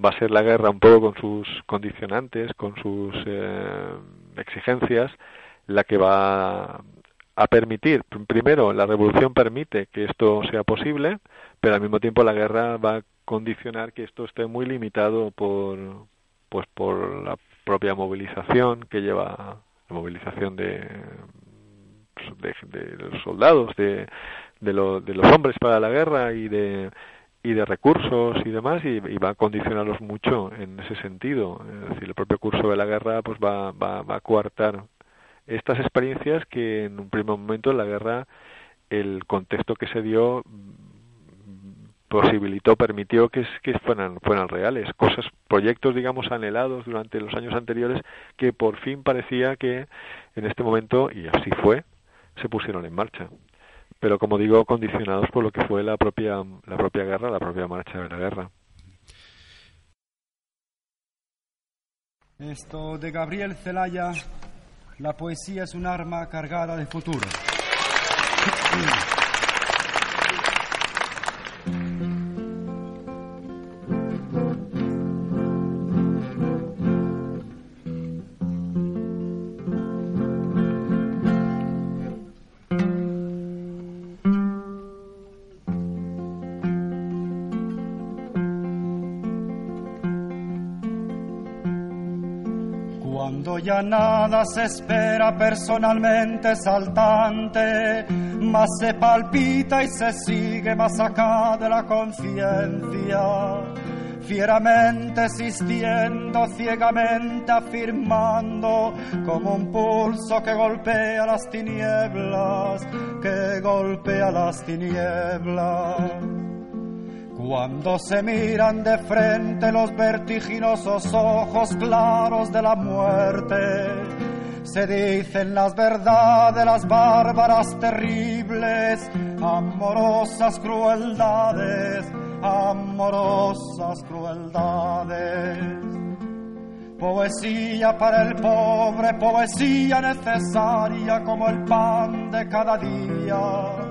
va a ser la guerra un poco con sus condicionantes, con sus eh, exigencias, la que va a permitir, primero, la revolución permite que esto sea posible, pero al mismo tiempo la guerra va a condicionar que esto esté muy limitado por, pues, por la propia movilización que lleva la movilización de, de, los soldados, de, de, de los hombres para la guerra y de y de recursos y demás y, va a condicionarlos mucho en ese sentido. Es decir el propio curso de la guerra pues va, va, va a coartar estas experiencias que en un primer momento en la guerra el contexto que se dio posibilitó, permitió que, que fueran, fueran reales, cosas, proyectos, digamos, anhelados durante los años anteriores que por fin parecía que en este momento, y así fue, se pusieron en marcha pero como digo, condicionados por lo que fue la propia, la propia guerra, la propia marcha de la guerra. Esto de Gabriel Celaya, la poesía es un arma cargada de futuro. Ya nada se espera personalmente saltante, más se palpita y se sigue más acá de la conciencia, fieramente existiendo, ciegamente afirmando, como un pulso que golpea las tinieblas, que golpea las tinieblas. Cuando se miran de frente los vertiginosos ojos claros de la muerte, se dicen las verdades, las bárbaras terribles, amorosas crueldades, amorosas crueldades. Poesía para el pobre, poesía necesaria como el pan de cada día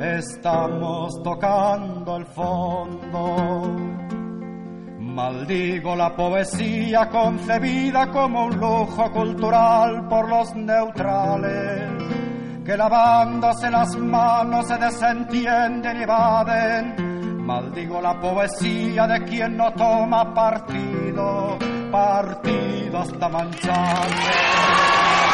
Estamos tocando el fondo. Maldigo la poesía concebida como un lujo cultural por los neutrales, que lavándose las manos se desentienden y evaden. Maldigo la poesía de quien no toma partido, partido hasta mancharse.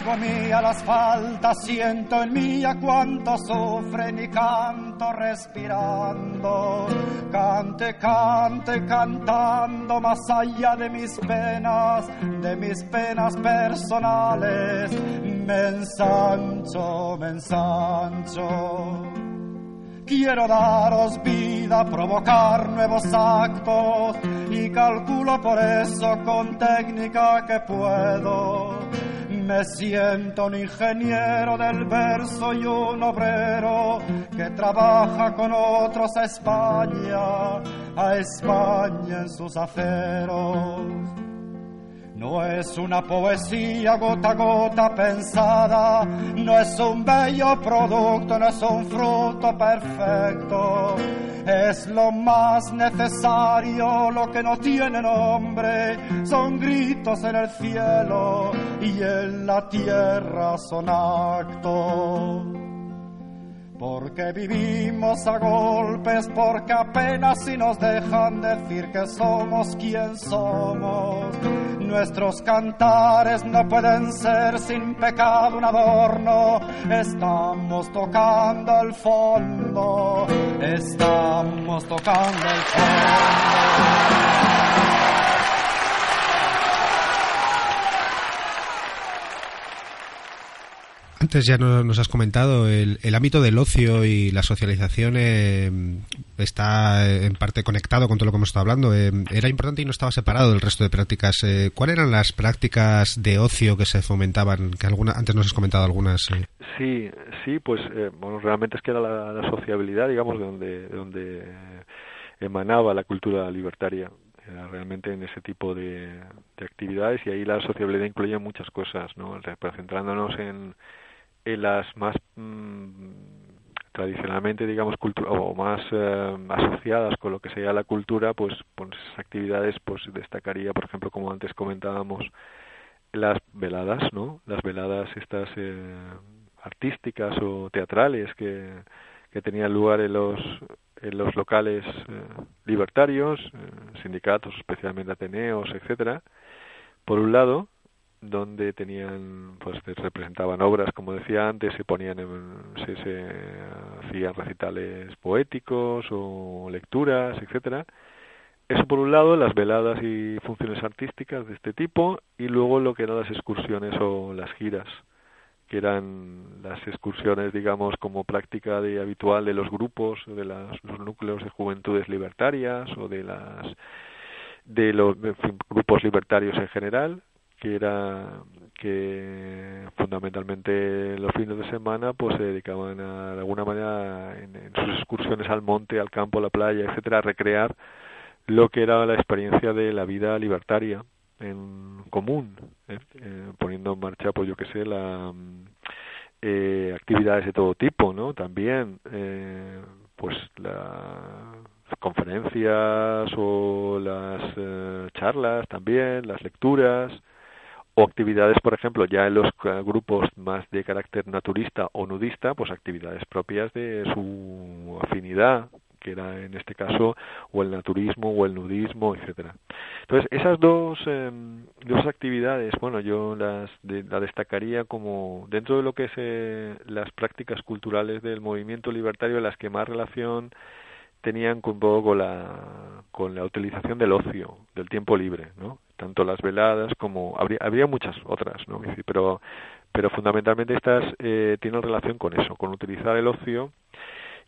Hago mía las faltas, siento en mía cuánto sufren y canto respirando. Cante, cante, cantando más allá de mis penas, de mis penas personales. Me ensancho, me ensancho. Quiero daros vida, provocar nuevos actos y calculo por eso con técnica que puedo me siento un ingeniero del verso y un obrero que trabaja con otros a España, a España en sus aceros. No es una poesía gota a gota pensada, no es un bello producto, no es un fruto perfecto. Es lo más necesario, lo que no tiene nombre, son gritos en el cielo y en la tierra son actos porque vivimos a golpes, porque apenas si nos dejan decir que somos quien somos. Nuestros cantares no pueden ser sin pecado un adorno, estamos tocando el fondo, estamos tocando el fondo. Antes ya nos has comentado el, ámbito del ocio y la socialización eh, está en parte conectado con todo lo que hemos estado hablando. Eh, era importante y no estaba separado del resto de prácticas. Eh, ¿Cuáles eran las prácticas de ocio que se fomentaban? Que alguna, antes nos has comentado algunas. Sí, sí, pues bueno, realmente es que era la, sociabilidad, digamos, de donde, de donde emanaba la cultura libertaria realmente en ese tipo de, de, actividades y ahí la sociabilidad incluía muchas cosas, ¿no? centrándonos en, en las más mm, tradicionalmente digamos cultura o más eh, asociadas con lo que sería la cultura pues pues esas actividades pues destacaría por ejemplo como antes comentábamos las veladas no las veladas estas eh, artísticas o teatrales que, que tenían lugar en los en los locales eh, libertarios sindicatos especialmente ateneos etcétera. Por un lado donde tenían pues se representaban obras como decía antes se ponían se, se hacían recitales poéticos o lecturas etcétera. Eso por un lado las veladas y funciones artísticas de este tipo y luego lo que eran las excursiones o las giras que eran las excursiones digamos como práctica de habitual de los grupos de las, los núcleos de juventudes libertarias o de las de los grupos libertarios en general que era que fundamentalmente los fines de semana pues se dedicaban a, de alguna manera en, sus excursiones al monte, al campo, a la playa, etcétera, a recrear lo que era la experiencia de la vida libertaria en común, ¿eh? Eh, poniendo en marcha, pues yo que sé, la eh, actividades de todo tipo, ¿no? También, pues las conferencias o las charlas también, las lecturas, o actividades, por ejemplo, ya en los eh, grupos más de carácter naturista o nudista, pues actividades propias de su afinidad, que era en este caso o el naturismo o el nudismo, etcétera. Entonces, esas dos, em, dos actividades, bueno, yo las la destacaría como dentro de lo que es eh, las prácticas culturales del movimiento libertario, las que más relación tenían un poco con la, con la utilización del ocio, del tiempo libre, ¿no? Tanto las veladas como habría, habría muchas otras, ¿no? Pero, pero fundamentalmente estas eh, tienen relación con eso, con utilizar el ocio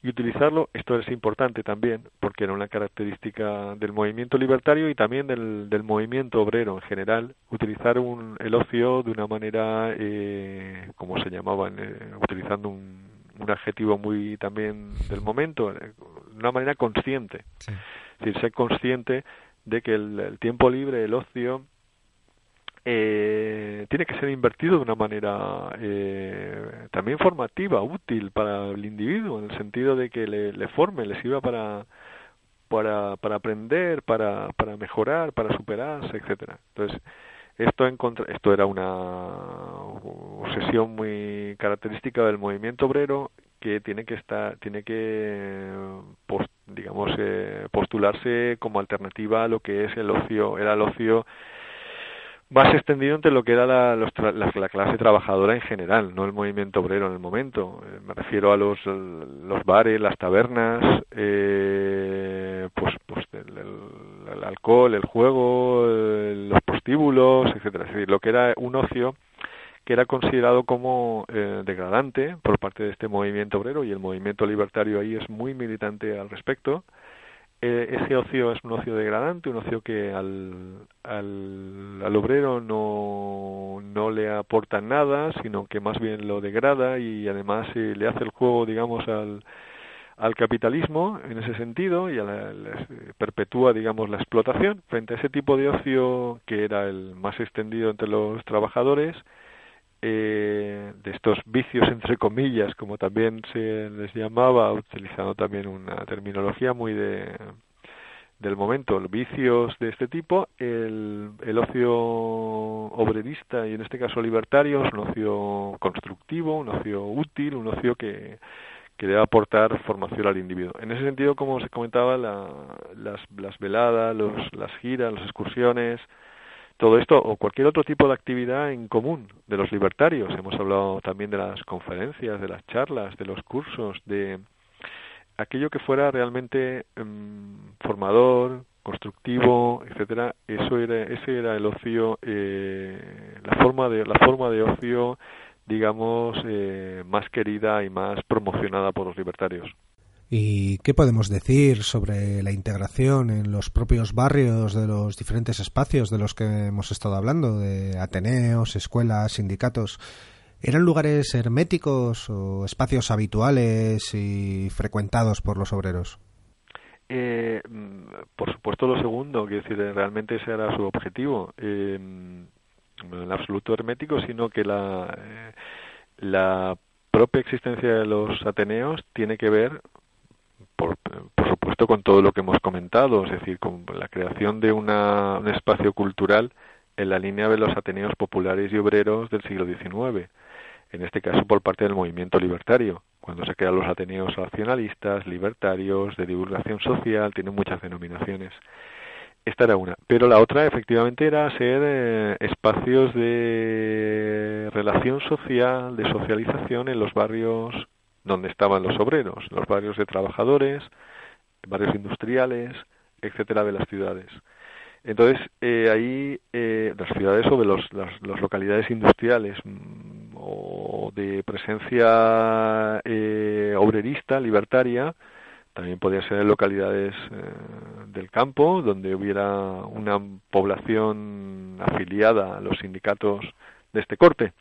y utilizarlo, esto es importante también, porque era una característica del movimiento libertario y también del, del movimiento obrero en general, utilizar un, el ocio de una manera, eh, como se llamaban, eh, utilizando un, un adjetivo muy también del momento, eh, de una manera consciente. Es decir, ser consciente de que el, tiempo libre, el ocio, eh, tiene que ser invertido de una manera eh, también formativa, útil para el individuo, en el sentido de que le, forme, le sirva para, para, para aprender, para, para mejorar, para superarse, etcétera. Entonces, esto, en contra, esto era una obsesión muy característica del movimiento obrero que tiene que estar, tiene que, digamos, eh, postularse como alternativa a lo que es el ocio, era el ocio más extendido entre lo que era la, la, clase trabajadora en general, no el movimiento obrero en el momento. Eh, me refiero a los, los bares, las tabernas, eh, pues, pues el, alcohol, el juego, los prostíbulos, etcétera. Es decir, lo que era un ocio era considerado como eh, degradante por parte de este movimiento obrero y el movimiento libertario ahí es muy militante al respecto eh, ese ocio es un ocio degradante, un ocio que al, al, al, obrero no, no le aporta nada, sino que más bien lo degrada y además eh, le hace el juego, digamos, al, al capitalismo en ese sentido y a la, perpetúa, digamos, la explotación. Frente a ese tipo de ocio que era el más extendido entre los trabajadores, eh, de estos vicios entre comillas, como también se les llamaba, utilizando también una terminología muy de del momento, los vicios de este tipo, el, el ocio obrerista y en este caso libertario es un ocio constructivo, un ocio útil, un ocio que, que debe aportar formación al individuo. En ese sentido, como se comentaba, la, las, las veladas, los, las giras, las excursiones, todo esto o cualquier otro tipo de actividad en común de los libertarios. Hemos hablado también de las conferencias, de las charlas, de los cursos, de aquello que fuera realmente em, formador, constructivo, etcétera. Eso era, ese era el ocio, eh, la forma de la forma de ocio, digamos, eh, más querida y más promocionada por los libertarios. ¿Y qué podemos decir sobre la integración en los propios barrios de los diferentes espacios de los que hemos estado hablando, de Ateneos, escuelas, sindicatos? ¿Eran lugares herméticos o espacios habituales y frecuentados por los obreros? Eh, por supuesto lo segundo, que decir, realmente ese era su objetivo. Eh, en absoluto hermético, sino que eh, la propia existencia de los Ateneos tiene que ver por, supuesto con todo lo que hemos comentado, es decir, con la creación de una, un espacio cultural en la línea de los Ateneos populares y obreros del siglo XIX, en este caso por parte del movimiento libertario, cuando se crean los Ateneos nacionalistas, libertarios, de divulgación social, tienen muchas denominaciones. Esta era una. Pero la otra, efectivamente, era ser eh, espacios de relación social, de socialización en los barrios donde estaban los obreros, los barrios de trabajadores, barrios industriales, etcétera, de las ciudades. Entonces, eh, ahí eh, las ciudades o de los, las, localidades industriales mm, o de presencia eh, obrerista, libertaria, también podían ser localidades del campo, donde hubiera una población afiliada a los sindicatos de este corte.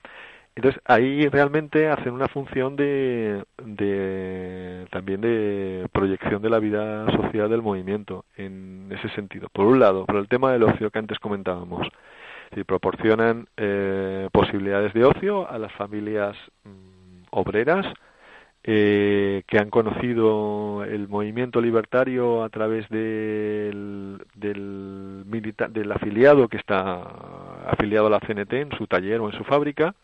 Entonces ahí realmente hacen una función de, de, también de proyección de la vida social del movimiento en ese sentido. Por un lado, por el tema del ocio que antes comentábamos, si proporcionan eh, posibilidades de ocio a las familias mm, obreras eh, que han conocido el movimiento libertario a través del, del, del afiliado que está afiliado a la CNT en su taller o en su fábrica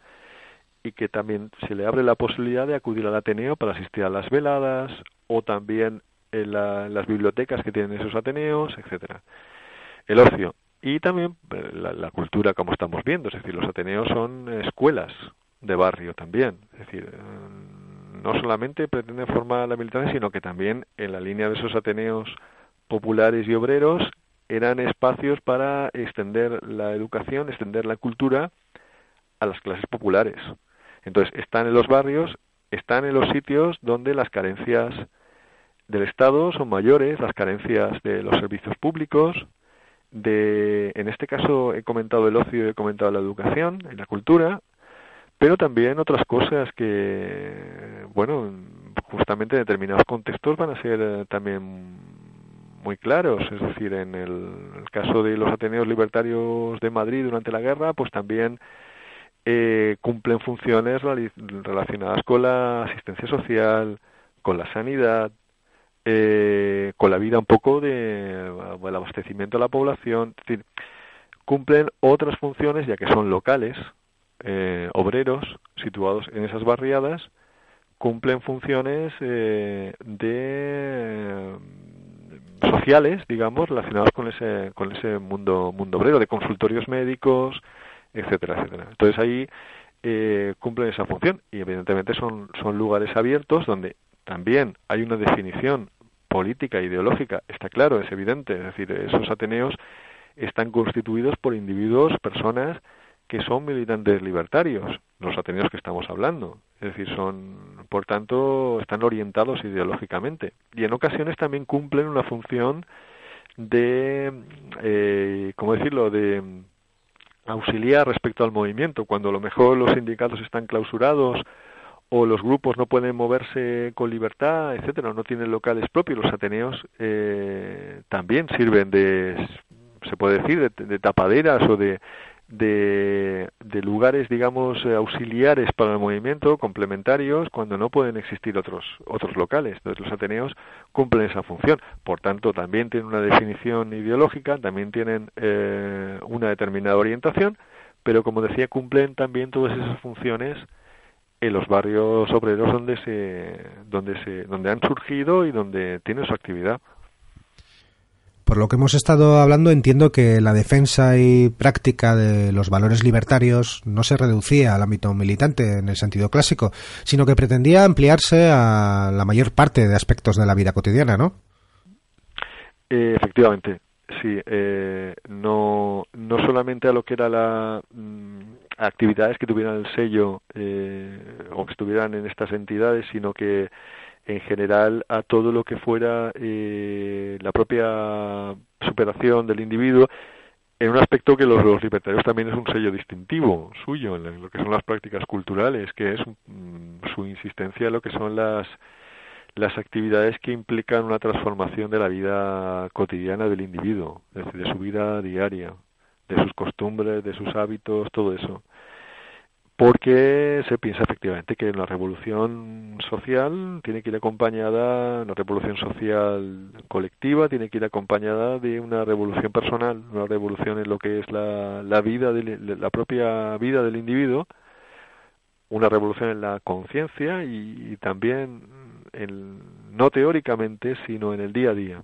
y que también se le abre la posibilidad de acudir al Ateneo para asistir a las veladas o también en, las bibliotecas que tienen esos Ateneos, etcétera. El ocio y también eh, la, cultura como estamos viendo, es decir, los Ateneos son escuelas de barrio también, es decir, eh, no solamente pretenden formar la militancia, sino que también en la línea de esos Ateneos populares y obreros eran espacios para extender la educación, extender la cultura a las clases populares. Entonces, están en los barrios, están en los sitios donde las carencias del Estado son mayores, las carencias de los servicios públicos, de, en este caso he comentado el ocio, he comentado la educación, y la cultura, pero también otras cosas que, bueno, justamente en determinados contextos van a ser eh, también muy claros. Es decir, en el, caso de los Ateneos Libertarios de Madrid durante la guerra, pues también eh, cumplen funciones relacionadas con la asistencia social, con la sanidad, eh, con la vida un poco de el abastecimiento de la población. Cumplen otras funciones ya que son locales, eh, obreros situados en esas barriadas cumplen funciones eh, de sociales, digamos, relacionadas con ese con ese mundo mundo obrero, de consultorios médicos, etcétera, etcétera. Entonces ahí eh, cumplen esa función y evidentemente son son lugares abiertos donde también hay una definición política ideológica, está claro, es evidente, es decir, esos ateneos están constituidos por individuos, personas que son militantes libertarios, los ateneos que estamos hablando. Es decir, son, por tanto, están orientados ideológicamente. Y en ocasiones también cumplen una función de, eh, ¿cómo decirlo?, de auxiliar respecto al movimiento. Cuando a lo mejor los sindicatos están clausurados o los grupos no pueden moverse con libertad, etcétera, no tienen locales propios, los ateneos eh, también sirven de, se puede decir, de tapaderas o de de, lugares, digamos, eh, auxiliares para el movimiento, complementarios, cuando no pueden existir otros, otros locales. Entonces los Ateneos cumplen esa función. Por tanto, también tienen una definición ideológica, también tienen eh, una determinada orientación, pero como decía, cumplen también todas esas funciones en los barrios obreros donde se, donde se, donde han surgido y donde tienen su actividad. Por lo que hemos estado hablando, entiendo que la defensa y práctica de los valores libertarios no se reducía al ámbito militante en el sentido clásico, sino que pretendía ampliarse a la mayor parte de aspectos de la vida cotidiana, ¿no? Eh, efectivamente, sí. Eh, no, no solamente a lo que era la mm, actividades que tuvieran el sello eh, o que estuvieran en estas entidades, sino que en general a todo lo que fuera eh, la propia superación del individuo en un aspecto que los, libertarios también es un sello distintivo suyo en lo que son las prácticas culturales que es mm, su insistencia en lo que son las las actividades que implican una transformación de la vida cotidiana del individuo, es decir, de su vida diaria, de sus costumbres, de sus hábitos, todo eso porque se piensa efectivamente que la revolución social tiene que ir acompañada, la revolución social colectiva tiene que ir acompañada de una revolución personal, una revolución en lo que es la, la vida, de, la propia vida del individuo, una revolución en la conciencia y, también en, no teóricamente, sino en el día a día.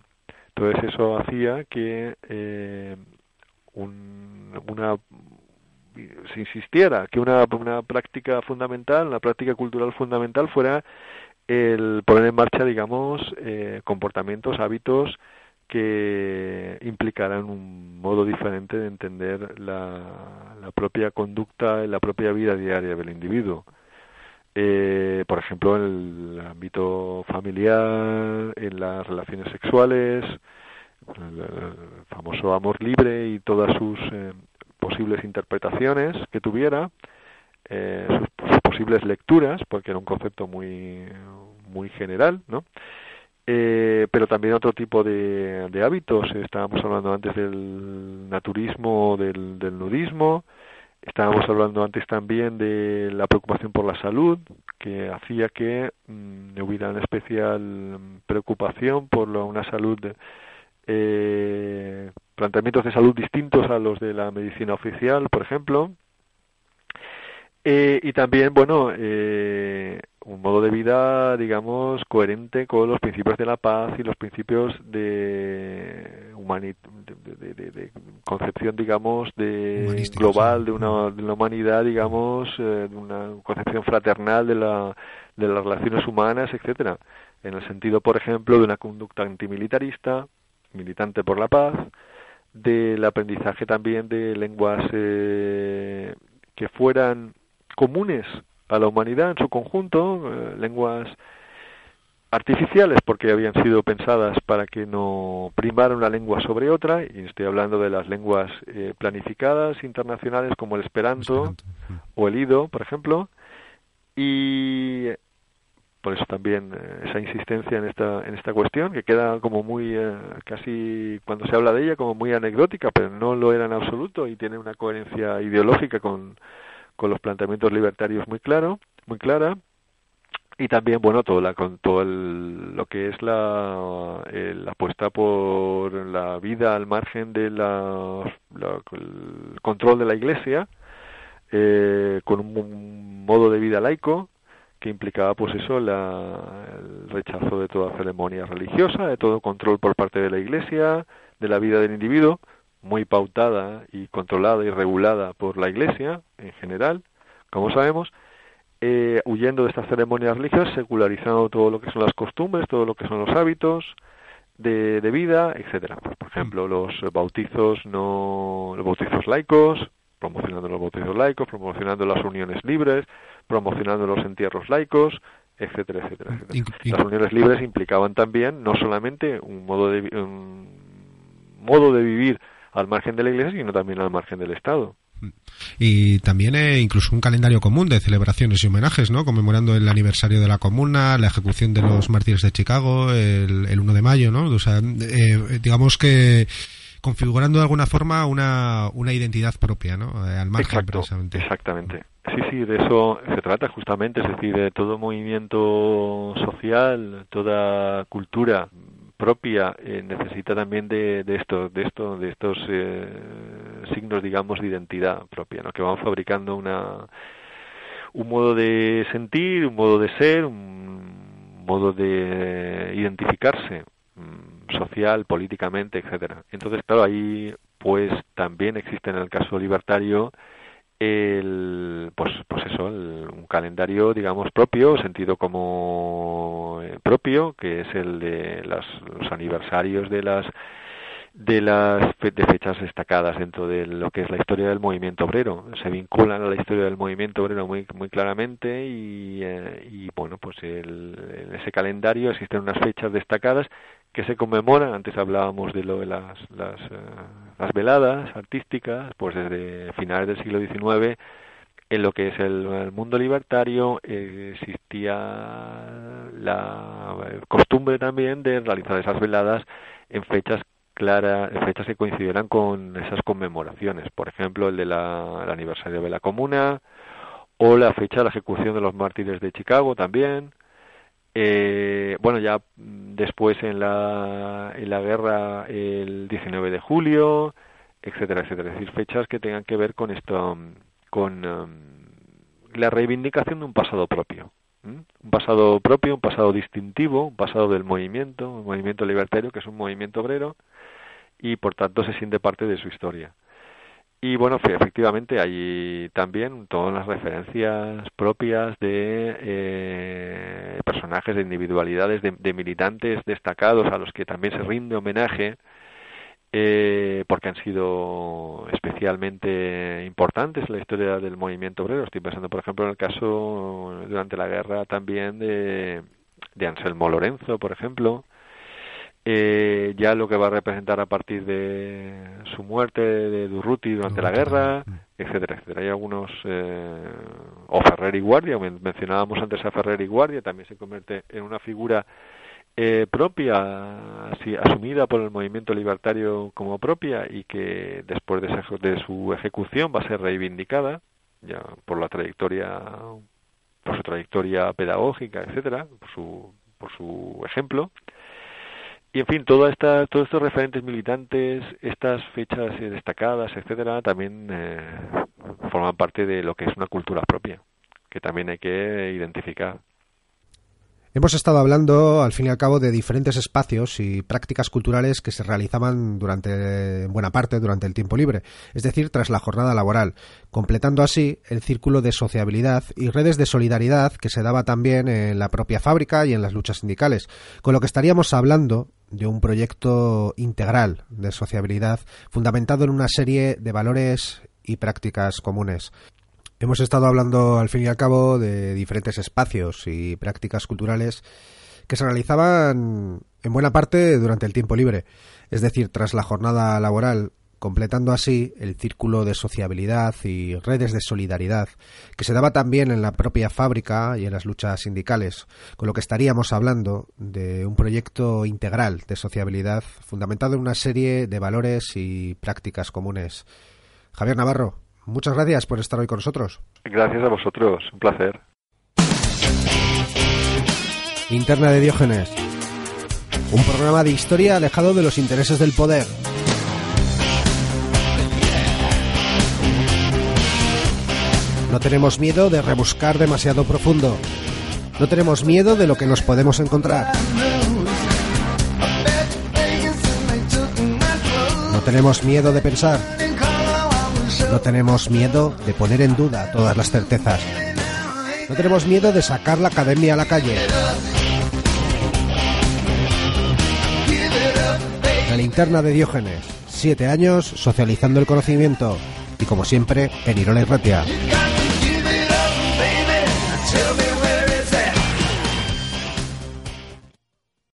Entonces eso hacía que eh, un, una se insistiera que una, una práctica fundamental, una práctica cultural fundamental fuera el poner en marcha, digamos, eh, comportamientos, hábitos que implicaran un modo diferente de entender la, la propia conducta, la propia vida diaria del individuo. Eh, por ejemplo, en el ámbito familiar, en las relaciones sexuales, el, famoso amor libre y todas sus eh, posibles interpretaciones que tuviera, eh, sus, posibles lecturas, porque era un concepto muy, muy general, ¿no? Eh, pero también otro tipo de, de, hábitos. Estábamos hablando antes del naturismo, del, del nudismo. Estábamos hablando antes también de la preocupación por la salud, que hacía que mm, hubiera una especial preocupación por una salud eh, planteamientos de salud distintos a los de la medicina oficial, por ejemplo, eh, y también, bueno, eh, un modo de vida, digamos, coherente con los principios de la paz y los principios de, de, de, concepción, digamos, de global de una, de la humanidad, digamos, eh, de una concepción fraternal de, la, de las relaciones humanas, etcétera. En el sentido, por ejemplo, de una conducta antimilitarista, militante por la paz, del aprendizaje también de lenguas eh, que fueran comunes a la humanidad en su conjunto, eh, lenguas artificiales porque habían sido pensadas para que no primara una lengua sobre otra, y estoy hablando de las lenguas eh, planificadas internacionales como el esperanto, o el ido, por ejemplo, y por eso también eh, esa insistencia en esta en esta cuestión que queda como muy eh, casi cuando se habla de ella como muy anecdótica pero no lo era en absoluto y tiene una coherencia ideológica con, con los planteamientos libertarios muy claro muy clara. Y también bueno todo la con todo lo que es la, apuesta por la vida al margen de la, el control de la iglesia eh, con un modo de vida laico que implicaba pues eso la, el rechazo de toda ceremonia religiosa, de todo control por parte de la Iglesia, de la vida del individuo, muy pautada y controlada y regulada por la Iglesia en general, como sabemos, eh, huyendo de estas ceremonias religiosas, secularizando todo lo que son las costumbres, todo lo que son los hábitos de, de vida, etcétera. Pues, por ejemplo, los bautizos no, los bautizos laicos, promocionando los bautizos laicos, promocionando las uniones libres, promocionando los entierros laicos, etcétera, etcétera, Las uniones libres implicaban también no solamente un modo de un modo de vivir al margen de la Iglesia, sino también al margen del Estado. Y también eh, incluso un calendario común de celebraciones y homenajes, ¿no? Conmemorando el aniversario de la comuna, la ejecución de los mártires de Chicago, el, el 1 de mayo, ¿no? O sea, eh, digamos que configurando de alguna forma una, una identidad propia, ¿no? Eh, al margen, precisamente. Exactamente. Sí, sí, de eso se trata justamente, es decir, de todo movimiento social, toda cultura propia eh, necesita también de, de esto, de esto, de estos eh, signos, digamos, de identidad propia, ¿no? Que vamos fabricando una un modo de sentir, un modo de ser, un modo de identificarse Mm, social, políticamente, etcétera. Entonces, claro, ahí pues también existe en el caso libertario el pues pues eso un calendario digamos propio sentido como eh, propio que es el de las, los aniversarios de las de las de fechas destacadas dentro de lo que es la historia del movimiento obrero. Se vinculan a la historia del movimiento obrero muy muy claramente y, eh, y bueno pues el, en ese calendario existen unas fechas destacadas que se conmemoran, antes hablábamos de lo de las, las, eh, las veladas artísticas, pues desde finales del siglo XIX en lo que es el, mundo libertario eh, existía la costumbre también de realizar esas veladas en fechas claras, en fechas que coincidieran con esas conmemoraciones, por ejemplo el del aniversario de la Comuna o la fecha de la ejecución de los mártires de Chicago también, eh, bueno, ya después en la, en la guerra el 19 de julio, etcétera, etcétera. Es decir, fechas que tengan que ver con esto, con um, la reivindicación de un pasado propio. Un pasado propio, un pasado distintivo, un pasado del movimiento, un movimiento libertario que es un movimiento obrero y por tanto se siente parte de su historia. Y bueno, efectivamente hay también todas las referencias propias de eh, personajes, de individualidades, de, militantes destacados a los que también se rinde homenaje eh, porque han sido especialmente importantes en la historia del movimiento obrero. Estoy pensando, por ejemplo, en el caso durante la guerra también de, de Anselmo Lorenzo, por ejemplo, eh, ya lo que va a representar a partir de su muerte de Durruti durante la guerra, etcétera, etcétera. Hay algunos, eh, o Ferrer y Guardia, mencionábamos antes a Ferrer y Guardia, también se convierte en una figura eh, propia, así, asumida por el movimiento libertario como propia y que después de, de su ejecución va a ser reivindicada ya por la trayectoria, por su trayectoria pedagógica, etcétera, por su, por su ejemplo y en fin, toda esta, todos estos referentes militantes, estas fechas destacadas, etcétera, también eh, forman parte de lo que es una cultura propia, que también hay que identificar. Hemos estado hablando, al fin y al cabo, de diferentes espacios y prácticas culturales que se realizaban durante, en buena parte, durante el tiempo libre, es decir, tras la jornada laboral, completando así el círculo de sociabilidad y redes de solidaridad que se daba también en la propia fábrica y en las luchas sindicales, con lo que estaríamos hablando de un proyecto integral de sociabilidad fundamentado en una serie de valores y prácticas comunes. Hemos estado hablando al fin y al cabo de diferentes espacios y prácticas culturales que se realizaban en buena parte durante el tiempo libre, es decir, tras la jornada laboral, completando así el círculo de sociabilidad y redes de solidaridad que se daba también en la propia fábrica y en las luchas sindicales, con lo que estaríamos hablando de un proyecto integral de sociabilidad fundamentado en una serie de valores y prácticas comunes. Javier Navarro, muchas gracias por estar hoy con nosotros. Gracias a vosotros, un placer. Interna de Diógenes, un programa de historia alejado de los intereses del poder No tenemos miedo de rebuscar demasiado profundo. No tenemos miedo de lo que nos podemos encontrar. No tenemos miedo de pensar. No tenemos miedo de poner en duda todas las certezas. No tenemos miedo de sacar la academia a la calle. La linterna de Diógenes. Siete años socializando el conocimiento. Y como siempre, en Irola y Ratia.